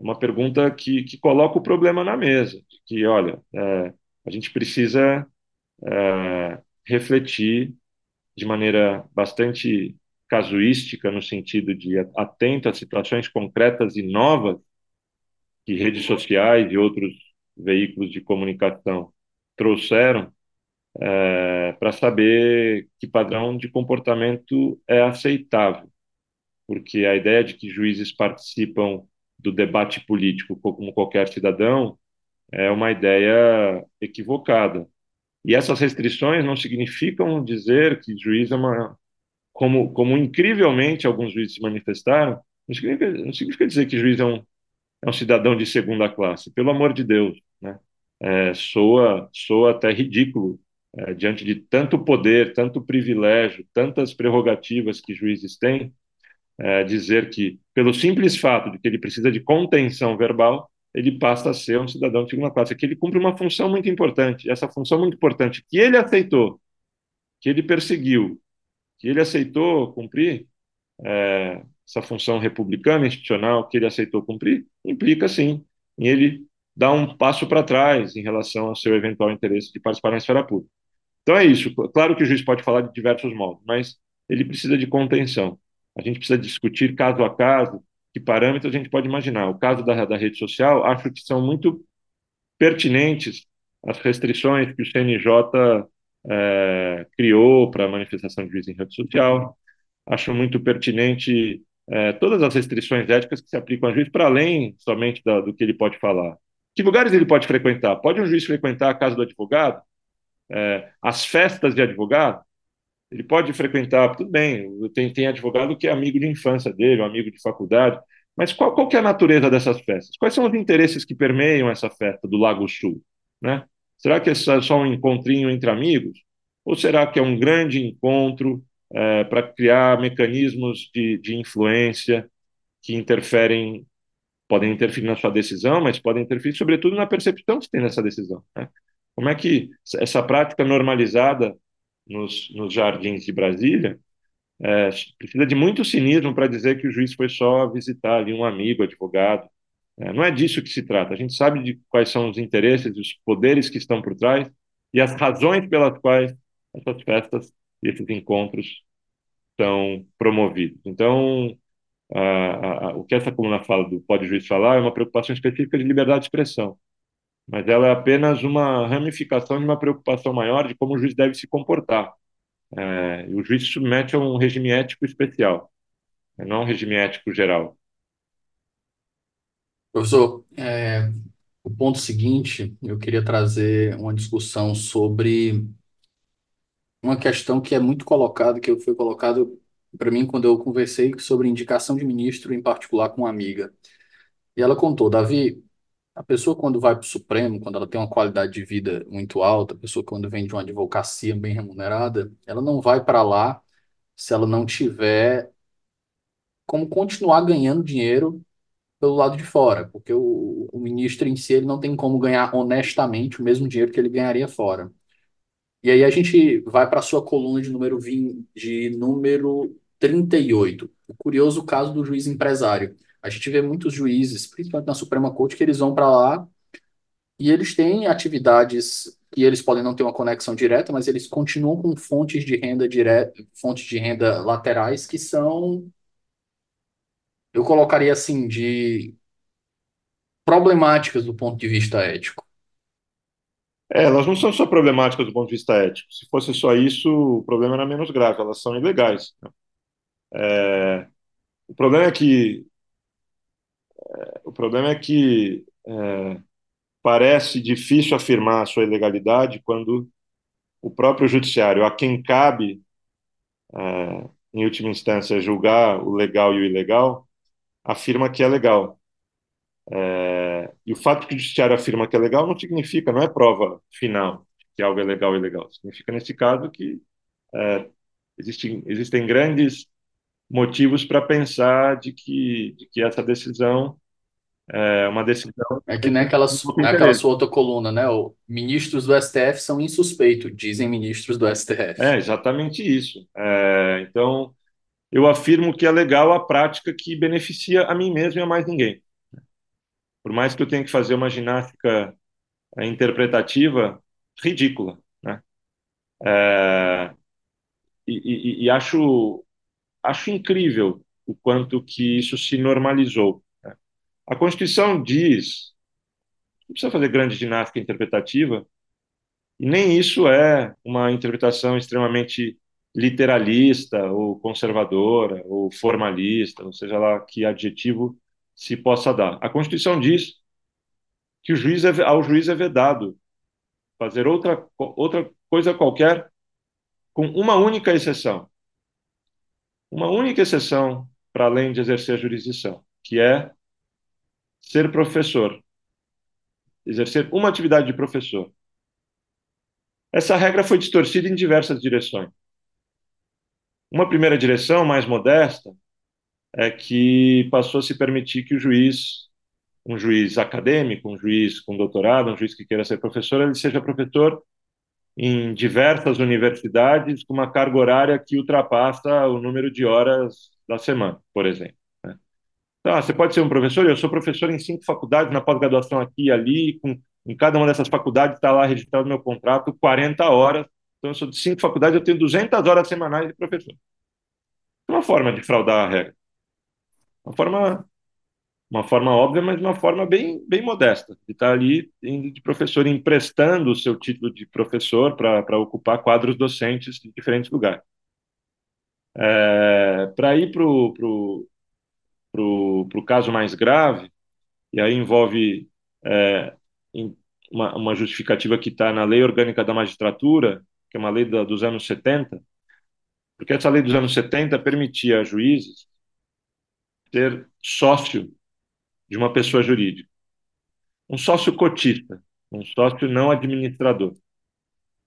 É uma pergunta que, que coloca o problema na mesa, que, olha, é, a gente precisa é, refletir de maneira bastante casuística, no sentido de atento a situações concretas e novas que redes sociais e outros veículos de comunicação trouxeram é, para saber que padrão de comportamento é aceitável. Porque a ideia de que juízes participam do debate político como qualquer cidadão é uma ideia equivocada. E essas restrições não significam dizer que juiz é uma. Como, como incrivelmente alguns juízes se manifestaram, não significa, não significa dizer que juiz é um, é um cidadão de segunda classe. Pelo amor de Deus. Né? É, soa, soa até ridículo é, diante de tanto poder, tanto privilégio, tantas prerrogativas que juízes têm, é, dizer que, pelo simples fato de que ele precisa de contenção verbal, ele passa a ser um cidadão de segunda classe, que ele cumpre uma função muito importante. Essa função muito importante que ele aceitou, que ele perseguiu, que ele aceitou cumprir, é, essa função republicana institucional que ele aceitou cumprir, implica sim em ele dar um passo para trás em relação ao seu eventual interesse de participar na esfera pública. Então é isso. Claro que o juiz pode falar de diversos modos, mas ele precisa de contenção. A gente precisa discutir caso a caso que parâmetros a gente pode imaginar. O caso da, da rede social, acho que são muito pertinentes as restrições que o CNJ é, criou para a manifestação de juiz em rede social. Acho muito pertinente é, todas as restrições éticas que se aplicam a juiz, para além somente da, do que ele pode falar. Que lugares ele pode frequentar? Pode um juiz frequentar a casa do advogado? É, as festas de advogado? Ele pode frequentar, tudo bem, tem, tem advogado que é amigo de infância dele, um amigo de faculdade, mas qual, qual é a natureza dessas festas? Quais são os interesses que permeiam essa festa do Lago Sul? Né? Será que é só um encontrinho entre amigos? Ou será que é um grande encontro é, para criar mecanismos de, de influência que interferem, podem interferir na sua decisão, mas podem interferir, sobretudo, na percepção que você tem nessa decisão? Né? Como é que essa prática normalizada nos, nos jardins de Brasília, é, precisa de muito cinismo para dizer que o juiz foi só visitar ali um amigo, advogado. É, não é disso que se trata. A gente sabe de quais são os interesses, os poderes que estão por trás e as razões pelas quais essas festas e esses encontros são promovidos. Então, a, a, o que essa coluna fala do pode juiz falar é uma preocupação específica de liberdade de expressão mas ela é apenas uma ramificação de uma preocupação maior de como o juiz deve se comportar. É, o juiz se submete a um regime ético especial, não um regime ético geral. Professor, é, o ponto seguinte, eu queria trazer uma discussão sobre uma questão que é muito colocada, que foi colocado para mim quando eu conversei sobre indicação de ministro, em particular com uma amiga. E ela contou, Davi, a pessoa, quando vai para o Supremo, quando ela tem uma qualidade de vida muito alta, a pessoa, quando vem de uma advocacia bem remunerada, ela não vai para lá se ela não tiver como continuar ganhando dinheiro pelo lado de fora, porque o, o ministro em si ele não tem como ganhar honestamente o mesmo dinheiro que ele ganharia fora. E aí a gente vai para a sua coluna de número 20, de número 38, o curioso caso do juiz empresário. A gente vê muitos juízes, principalmente na Suprema Corte, que eles vão para lá e eles têm atividades que eles podem não ter uma conexão direta, mas eles continuam com fontes de renda direta, fontes de renda laterais que são, eu colocaria assim, de problemáticas do ponto de vista ético. É, elas não são só problemáticas do ponto de vista ético. Se fosse só isso, o problema era menos grave. Elas são ilegais. Né? É, o problema é que o problema é que é, parece difícil afirmar a sua ilegalidade quando o próprio judiciário, a quem cabe, é, em última instância, julgar o legal e o ilegal, afirma que é legal. É, e o fato que o judiciário afirma que é legal não significa, não é prova final que algo é legal ou ilegal. Significa, nesse caso, que é, existem, existem grandes motivos para pensar de que, de que essa decisão é uma decisão. É que nem aquela, é aquela sua outra coluna, né? O ministros do STF são insuspeitos, dizem ministros do STF. É exatamente isso. É, então, eu afirmo que é legal a prática que beneficia a mim mesmo e a mais ninguém. Por mais que eu tenha que fazer uma ginástica é, interpretativa ridícula, né? É, e, e, e acho acho incrível o quanto que isso se normalizou. A Constituição diz, não precisa fazer grande ginástica interpretativa, e nem isso é uma interpretação extremamente literalista ou conservadora ou formalista, ou seja lá que adjetivo se possa dar. A Constituição diz que o juiz é, ao juiz é vedado fazer outra, outra coisa qualquer, com uma única exceção. Uma única exceção para além de exercer a jurisdição, que é ser professor, exercer uma atividade de professor. Essa regra foi distorcida em diversas direções. Uma primeira direção, mais modesta, é que passou a se permitir que o juiz, um juiz acadêmico, um juiz com doutorado, um juiz que queira ser professor, ele seja professor em diversas universidades com uma carga horária que ultrapassa o número de horas da semana, por exemplo. Né? Então, você pode ser um professor, eu sou professor em cinco faculdades, na pós-graduação aqui e ali, com, em cada uma dessas faculdades está lá registrado meu contrato 40 horas, então eu sou de cinco faculdades, eu tenho 200 horas semanais de professor. É uma forma de fraudar a regra. Uma forma, uma forma óbvia, mas uma forma bem, bem modesta, de estar ali indo de professor, emprestando o seu título de professor para ocupar quadros docentes de diferentes lugares. É, para ir para o pro, pro, pro caso mais grave, e aí envolve é, uma, uma, justificativa que está na Lei Orgânica da Magistratura, que é uma lei da, dos anos 70, porque essa lei dos anos 70 permitia a juízes ser sócio de uma pessoa jurídica. Um sócio cotista, um sócio não administrador.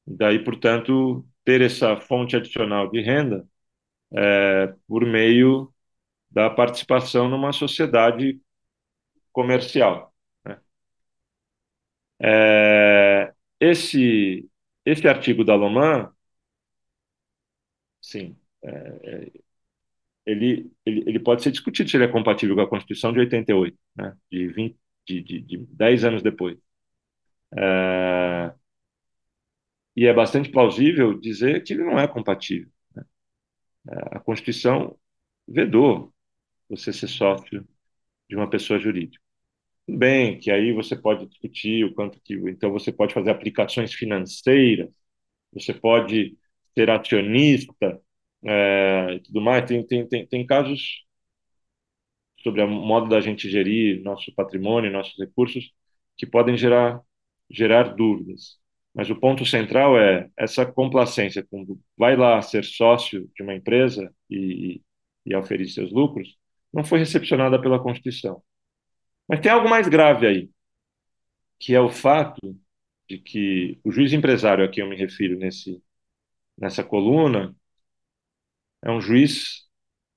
Daí, portanto, ter essa fonte adicional de renda é, por meio da participação numa sociedade comercial. Né? É, esse, esse artigo da Loman, sim, é, é, ele, ele, ele pode ser discutido se ele é compatível com a Constituição de 88, né? de, 20, de, de, de 10 anos depois. É, e é bastante plausível dizer que ele não é compatível a Constituição vedou você ser sócio de uma pessoa jurídica. Tudo bem que aí você pode discutir o quanto que. Então, você pode fazer aplicações financeiras, você pode ser acionista é, e tudo mais. Tem, tem, tem, tem casos sobre o modo da gente gerir nosso patrimônio, nossos recursos, que podem gerar, gerar dúvidas. Mas o ponto central é essa complacência, quando vai lá ser sócio de uma empresa e, e aferir seus lucros, não foi recepcionada pela Constituição. Mas tem algo mais grave aí, que é o fato de que o juiz empresário a quem eu me refiro nesse, nessa coluna é um juiz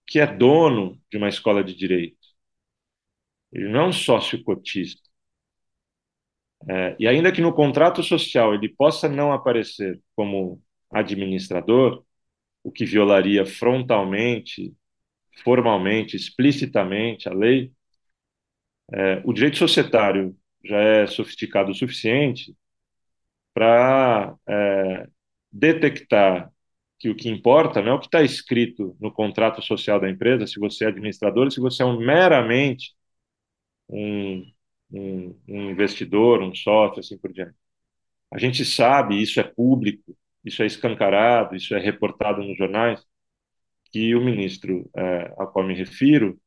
que é dono de uma escola de direito. Ele não é um sócio cotista. É, e ainda que no contrato social ele possa não aparecer como administrador, o que violaria frontalmente, formalmente, explicitamente a lei, é, o direito societário já é sofisticado o suficiente para é, detectar que o que importa não é o que está escrito no contrato social da empresa, se você é administrador, se você é um meramente um um, um investidor, um sócio, assim por diante. A gente sabe, isso é público, isso é escancarado, isso é reportado nos jornais, que o ministro é, a qual me refiro,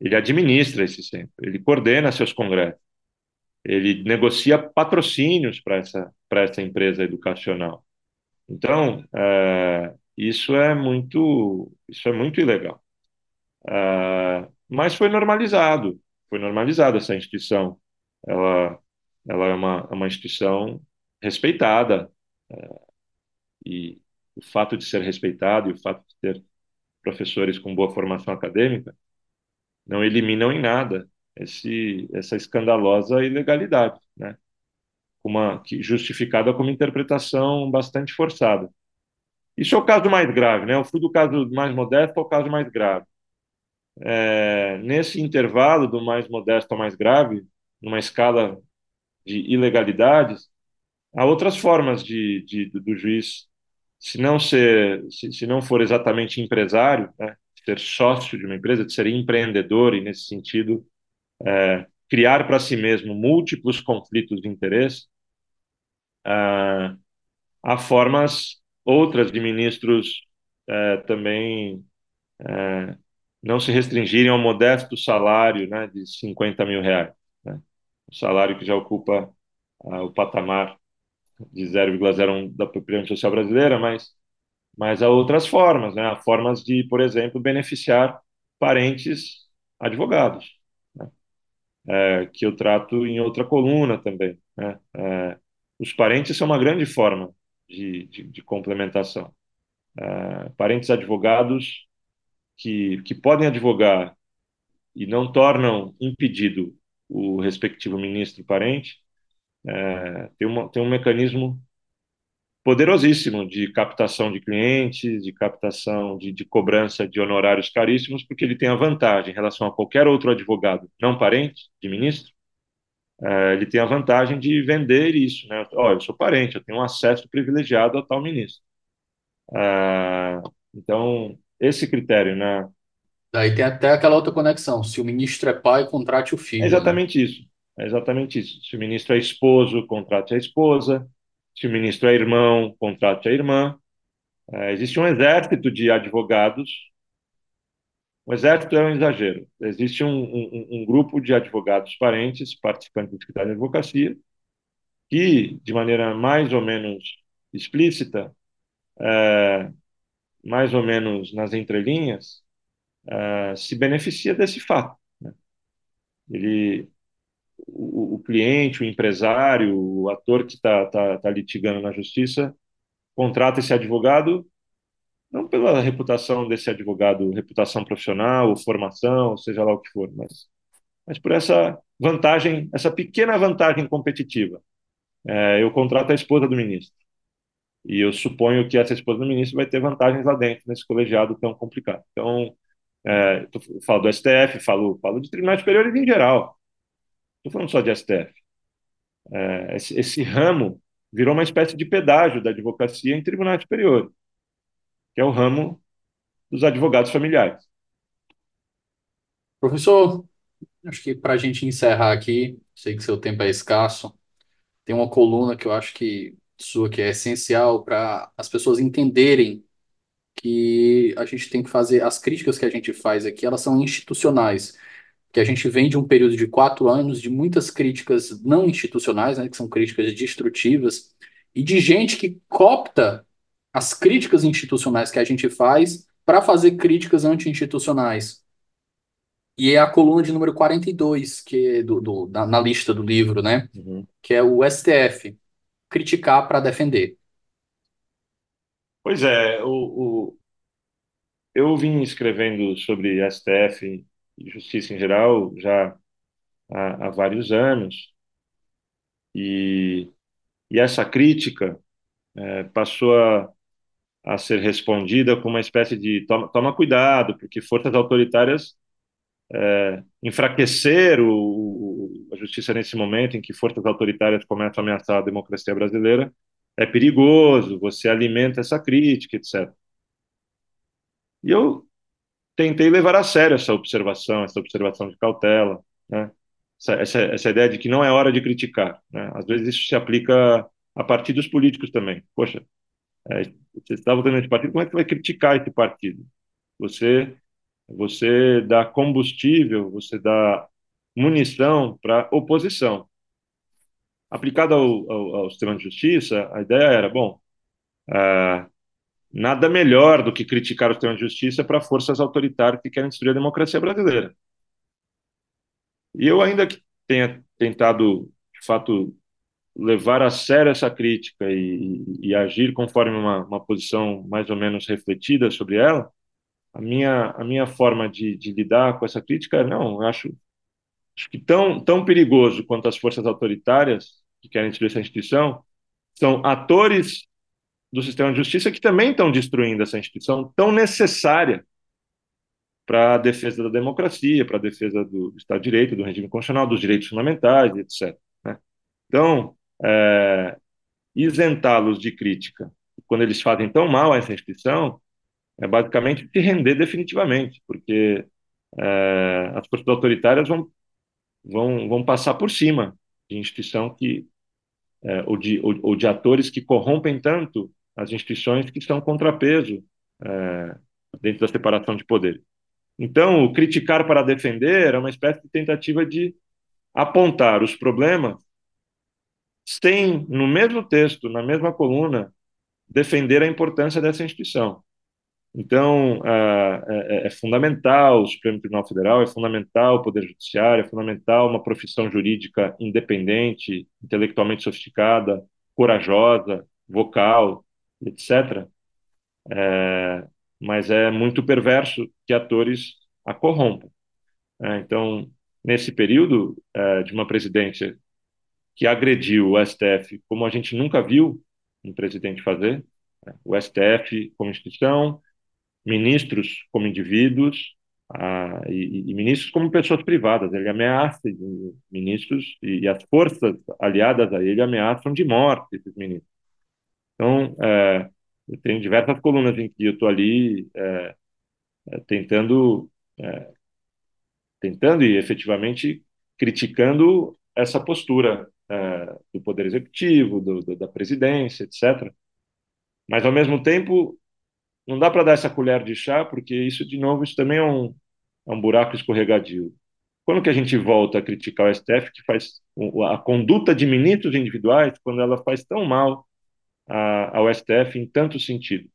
ele administra esse centro, ele coordena seus congressos, ele negocia patrocínios para essa, essa empresa educacional. Então, é, isso é muito, isso é muito ilegal. É, mas foi normalizado foi normalizada essa instituição. Ela, ela é uma, é uma instituição respeitada. É, e o fato de ser respeitada e o fato de ter professores com boa formação acadêmica não eliminam em nada esse, essa escandalosa ilegalidade, né? Uma, justificada como interpretação bastante forçada. Isso é o caso mais grave, né? Eu fui do caso mais modesto ao caso mais grave é, nesse intervalo do mais modesto ao mais grave, numa escala de ilegalidades, há outras formas de, de do juiz, se não ser, se, se não for exatamente empresário, né, ser sócio de uma empresa, de ser empreendedor e nesse sentido é, criar para si mesmo múltiplos conflitos de interesse, é, há formas outras de ministros é, também é, não se restringirem ao modesto salário né, de 50 mil reais, né? salário que já ocupa uh, o patamar de 0,01 da Previdência Social brasileira, mas, mas há outras formas, né? Há formas de, por exemplo, beneficiar parentes advogados, né? é, que eu trato em outra coluna também. Né? Os parentes são uma grande forma de, de, de complementação. É, parentes advogados que, que podem advogar e não tornam impedido o respectivo ministro parente, é, tem, uma, tem um mecanismo poderosíssimo de captação de clientes, de captação de, de, cobrança de honorários caríssimos, porque ele tem a vantagem em relação a qualquer outro advogado não parente de ministro, é, ele tem a vantagem de vender isso, né? Olha, eu sou parente, eu tenho um acesso privilegiado a tal ministro. É, então, esse critério, né? Daí tem até aquela outra conexão. Se o ministro é pai, contrate o filho. É exatamente né? isso. É exatamente isso. Se o ministro é esposo, contrate a esposa. Se o ministro é irmão, contrate a irmã. É, existe um exército de advogados. O exército é um exagero. Existe um, um, um grupo de advogados parentes, participantes escritório de advocacia, que, de maneira mais ou menos explícita, é, mais ou menos nas entrelinhas, é, se beneficia desse fato. Né? Ele, o, o, cliente, o empresário, o ator que está tá, tá litigando na justiça, contrata esse advogado não pela reputação desse advogado, reputação profissional, formação, seja lá o que for, mas, mas por essa vantagem, essa pequena vantagem competitiva. É, eu contrato a esposa do ministro. E eu suponho que essa esposa do ministro vai ter vantagens lá dentro, nesse colegiado tão complicado. Então, é, falo do STF, falo, falo de tribunais superiores em geral. Estou falando só de STF. É, esse, esse, ramo virou uma espécie de pedágio da advocacia em tribunais superiores, que é o ramo dos advogados familiares. Professor, acho que para a gente encerrar aqui, sei que seu tempo é escasso, tem uma coluna que eu acho que sua que é essencial para as pessoas entenderem que a gente tem que fazer as críticas que a gente faz aqui, elas são institucionais, que a gente vem de um período de quatro anos de muitas críticas não institucionais, né, que são críticas destrutivas, e de gente que copta as críticas institucionais que a gente faz para fazer críticas anti-institucionais. E é a coluna de número 42, que é do, do, na, na lista do livro, né? Uhum. Que é o STF criticar para defender. Pois é, o, o, eu vim escrevendo sobre STF e justiça em geral já há, há vários anos, e, e essa crítica é, passou a, a ser respondida com uma espécie de toma, toma cuidado, porque forças autoritárias é, enfraquecer o, a justiça nesse momento em que forças autoritárias começam a ameaçar a democracia brasileira é perigoso, você alimenta essa crítica, etc. E eu tentei levar a sério essa observação, essa observação de cautela, né? essa, essa, essa ideia de que não é hora de criticar. Né? Às vezes isso se aplica a partidos políticos também. Poxa, é, você está votando nesse partido, como é que vai criticar esse partido? Você, você dá combustível, você dá munição para oposição. Aplicado ao, ao, ao, sistema de justiça, a ideia era, bom, uh, nada melhor do que criticar o sistema de justiça para forças autoritárias que querem destruir a democracia brasileira. E eu ainda que tenha tentado, de fato, levar a sério essa crítica e, e, agir conforme uma, uma, posição mais ou menos refletida sobre ela, a minha, a minha forma de, de lidar com essa crítica não, acho acho que tão, tão perigoso quanto as forças autoritárias que querem destruir essa instituição são atores do sistema de justiça que também estão destruindo essa instituição tão necessária para a defesa da democracia, para a defesa do Estado de Direito, do regime constitucional, dos direitos fundamentais, etc. Né? Então, é, isentá-los de crítica quando eles fazem tão mal a essa instituição é basicamente se render definitivamente, porque é, as forças autoritárias vão vão, vão passar por cima de instituição que é, ou, de, ou, ou, de atores que corrompem tanto as instituições que são contrapeso é, dentro da separação de poder. Então, criticar para defender é uma espécie de tentativa de apontar os problemas sem, no mesmo texto, na mesma coluna, defender a importância dessa instituição. Então, é, é, fundamental o Supremo Tribunal Federal, é fundamental o Poder Judiciário, é fundamental uma profissão jurídica independente, intelectualmente sofisticada, corajosa, vocal, etc. É, mas é muito perverso que atores a corrompam. É, então, nesse período é, de uma presidência que agrediu o STF como a gente nunca viu um presidente fazer, né, o STF como instituição, ministros como indivíduos ah, e, e, ministros como pessoas privadas. Ele ameaça ministros e, e, as forças aliadas a ele ameaçam de morte esses ministros. Então, é, eu tenho diversas colunas em que eu estou ali é, é, tentando, é, tentando e efetivamente criticando essa postura é, do poder executivo, do, do, da presidência, etc. Mas ao mesmo tempo não dá para dar essa colher de chá, porque isso, de novo, isso também é um, é um buraco escorregadio. Quando que a gente volta a criticar o STF, que faz a conduta de ministros individuais, quando ela faz tão mal a, ao STF em tanto sentido?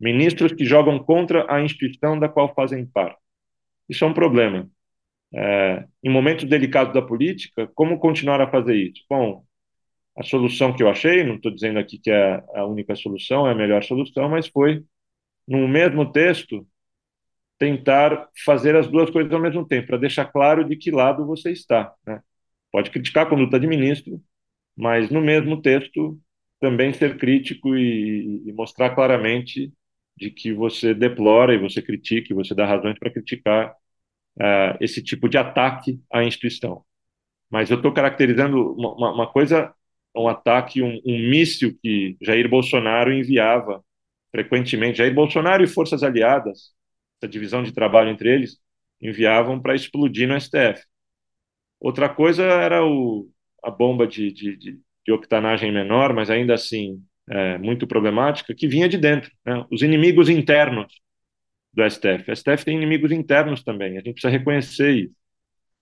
Ministros que jogam contra a instituição da qual fazem parte. Isso é um problema. É, em momentos delicados da política, como continuar a fazer isso? Bom, a solução que eu achei, não estou dizendo aqui que é a única solução, é a melhor solução, mas foi no mesmo texto, tentar fazer as duas coisas ao mesmo tempo, para deixar claro de que lado você está. Né? Pode criticar a conduta de ministro, mas no mesmo texto também ser crítico e, e mostrar claramente de que você deplora e você critica e você dá razões para criticar uh, esse tipo de ataque à instituição. Mas eu estou caracterizando uma, uma, coisa, um ataque, um, um míssil que Jair Bolsonaro enviava frequentemente, Jair Bolsonaro e forças aliadas, essa divisão de trabalho entre eles, enviavam para explodir no STF. Outra coisa era o, a bomba de, de, de, de octanagem menor, mas ainda assim é, muito problemática, que vinha de dentro. Né? Os inimigos internos do STF. O STF tem inimigos internos também, a gente precisa reconhecer isso.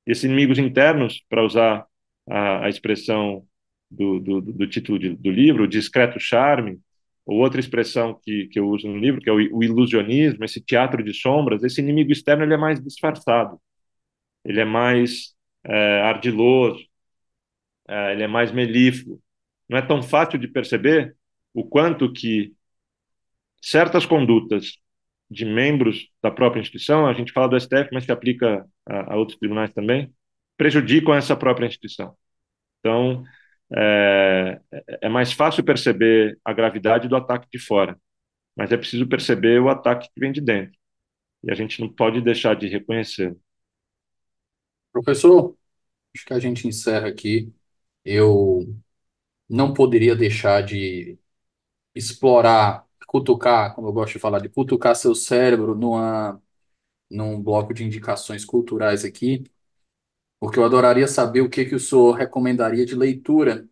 Esses inimigos internos, para usar a, a expressão do, do, do título de, do livro, discreto charme, ou outra expressão que, que eu uso no livro, que é o, o ilusionismo, esse teatro de sombras, esse inimigo externo ele é mais disfarçado, ele é mais é, ardiloso, é, ele é mais melífluo. Não é tão fácil de perceber o quanto que certas condutas de membros da própria instituição, a gente fala do STF, mas se aplica a, a outros tribunais também, prejudicam essa própria instituição. Então, é, é mais fácil perceber a gravidade do ataque de fora, mas é preciso perceber o ataque que vem de dentro. E a gente não pode deixar de reconhecer. Professor, acho que a gente encerra aqui. Eu não poderia deixar de explorar, cutucar, como eu gosto de falar, de cutucar seu cérebro numa, num bloco de indicações culturais aqui porque eu adoraria saber o que que o senhor recomendaria de leitura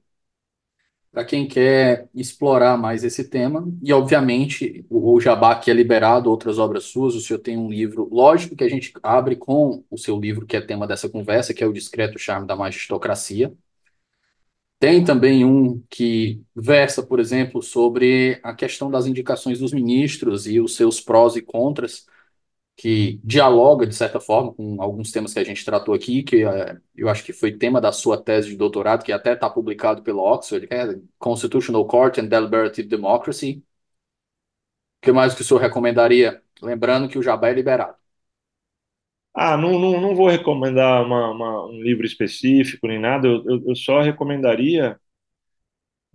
para quem quer explorar mais esse tema. E, obviamente, o, Jabá que é liberado, outras obras suas, o senhor tem um livro, lógico que a gente abre com o seu livro, que é tema dessa conversa, que é O Discreto Charme da Magistocracia. Tem também um que versa, por exemplo, sobre a questão das indicações dos ministros e os seus prós e contras que dialoga, de certa forma, com alguns temas que a gente tratou aqui, que é, eu acho que foi tema da sua tese de doutorado, que até está publicado pelo Oxford, que é Constitutional Court and Deliberative Democracy. O que mais que o senhor recomendaria? Lembrando que o Jabá é liberado. Ah, não, não, não vou recomendar uma, uma, um livro específico nem nada, eu, eu, eu só recomendaria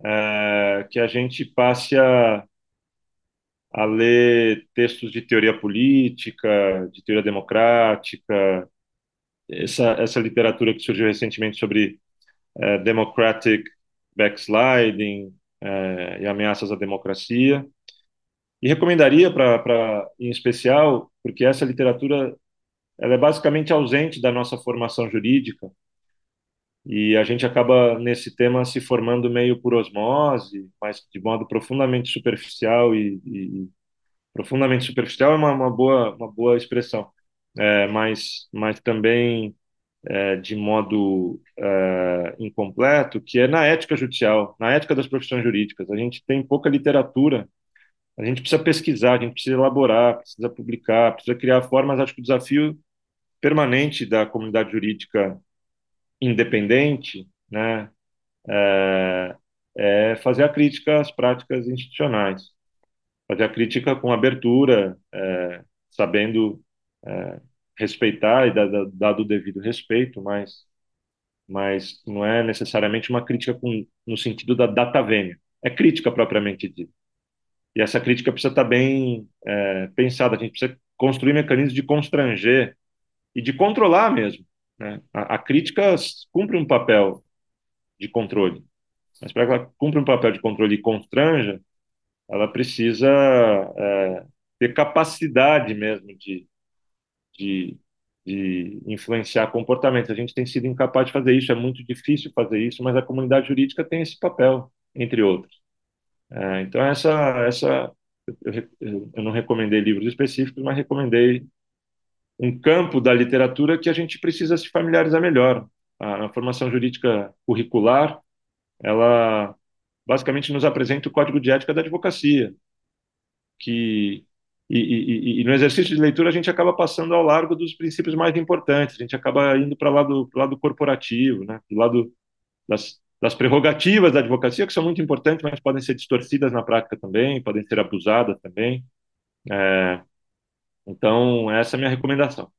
é, que a gente passe a a ler textos de teoria política, de teoria democrática, essa, essa literatura que surgiu recentemente sobre é, democratic backsliding é, e ameaças à democracia. E recomendaria, para, em especial, porque essa literatura ela é basicamente ausente da nossa formação jurídica, e a gente acaba nesse tema se formando meio por osmose, mas de modo profundamente superficial e, e profundamente superficial é uma, uma, boa uma boa expressão, é, mas mas também é, de modo é, incompleto, que é na ética judicial, na ética das profissões jurídicas. A gente tem pouca literatura, a gente precisa pesquisar, a gente precisa elaborar, precisa publicar, precisa criar formas. Acho que o desafio permanente da comunidade jurídica independente, né, é, é fazer a crítica às práticas institucionais, fazer a crítica com abertura, é, sabendo é, respeitar e dado, dado o devido respeito, mas mas não é necessariamente uma crítica com, no sentido da data vênia. É crítica propriamente dita. E essa crítica precisa estar bem é, pensada. A gente precisa construir mecanismos de constranger e de controlar mesmo. Né? A, a crítica cumpre um papel de controle, mas para que ela cumpra um papel de controle e constranja, ela precisa é, ter capacidade mesmo de, de, de influenciar comportamentos. A gente tem sido incapaz de fazer isso, é muito difícil fazer isso, mas a comunidade jurídica tem esse papel, entre outros. É, então, essa, essa eu, eu não recomendei livros específicos, mas recomendei um campo da literatura que a gente precisa se familiarizar melhor. A, a formação jurídica curricular, ela basicamente nos apresenta o código de ética da advocacia, que e, e, e, no exercício de leitura a gente acaba passando ao largo dos princípios mais importantes, a gente acaba indo para o lado, lado corporativo, né? do lado das, das prerrogativas da advocacia, que são muito importantes, mas podem ser distorcidas na prática também, podem ser abusadas também. É, então, essa é a minha recomendação.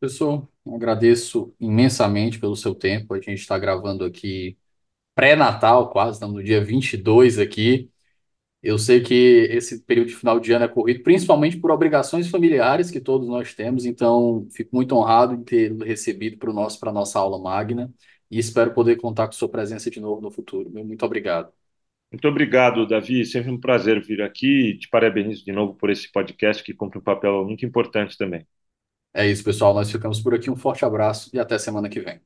Pessoal, agradeço imensamente pelo seu tempo. A gente está gravando aqui pré-natal, quase, estamos no dia 22 aqui. Eu sei que esse período de final de ano é corrido, principalmente por obrigações familiares que todos nós temos, então fico muito honrado em ter recebido para nosso, a nossa aula magna e espero poder contar com sua presença de novo no futuro. Muito obrigado. Muito obrigado, Davi. Sempre um prazer vir aqui. Te parabenizo de novo por esse podcast que cumpre um papel muito importante também. É isso, pessoal. Nós ficamos por aqui. Um forte abraço e até semana que vem.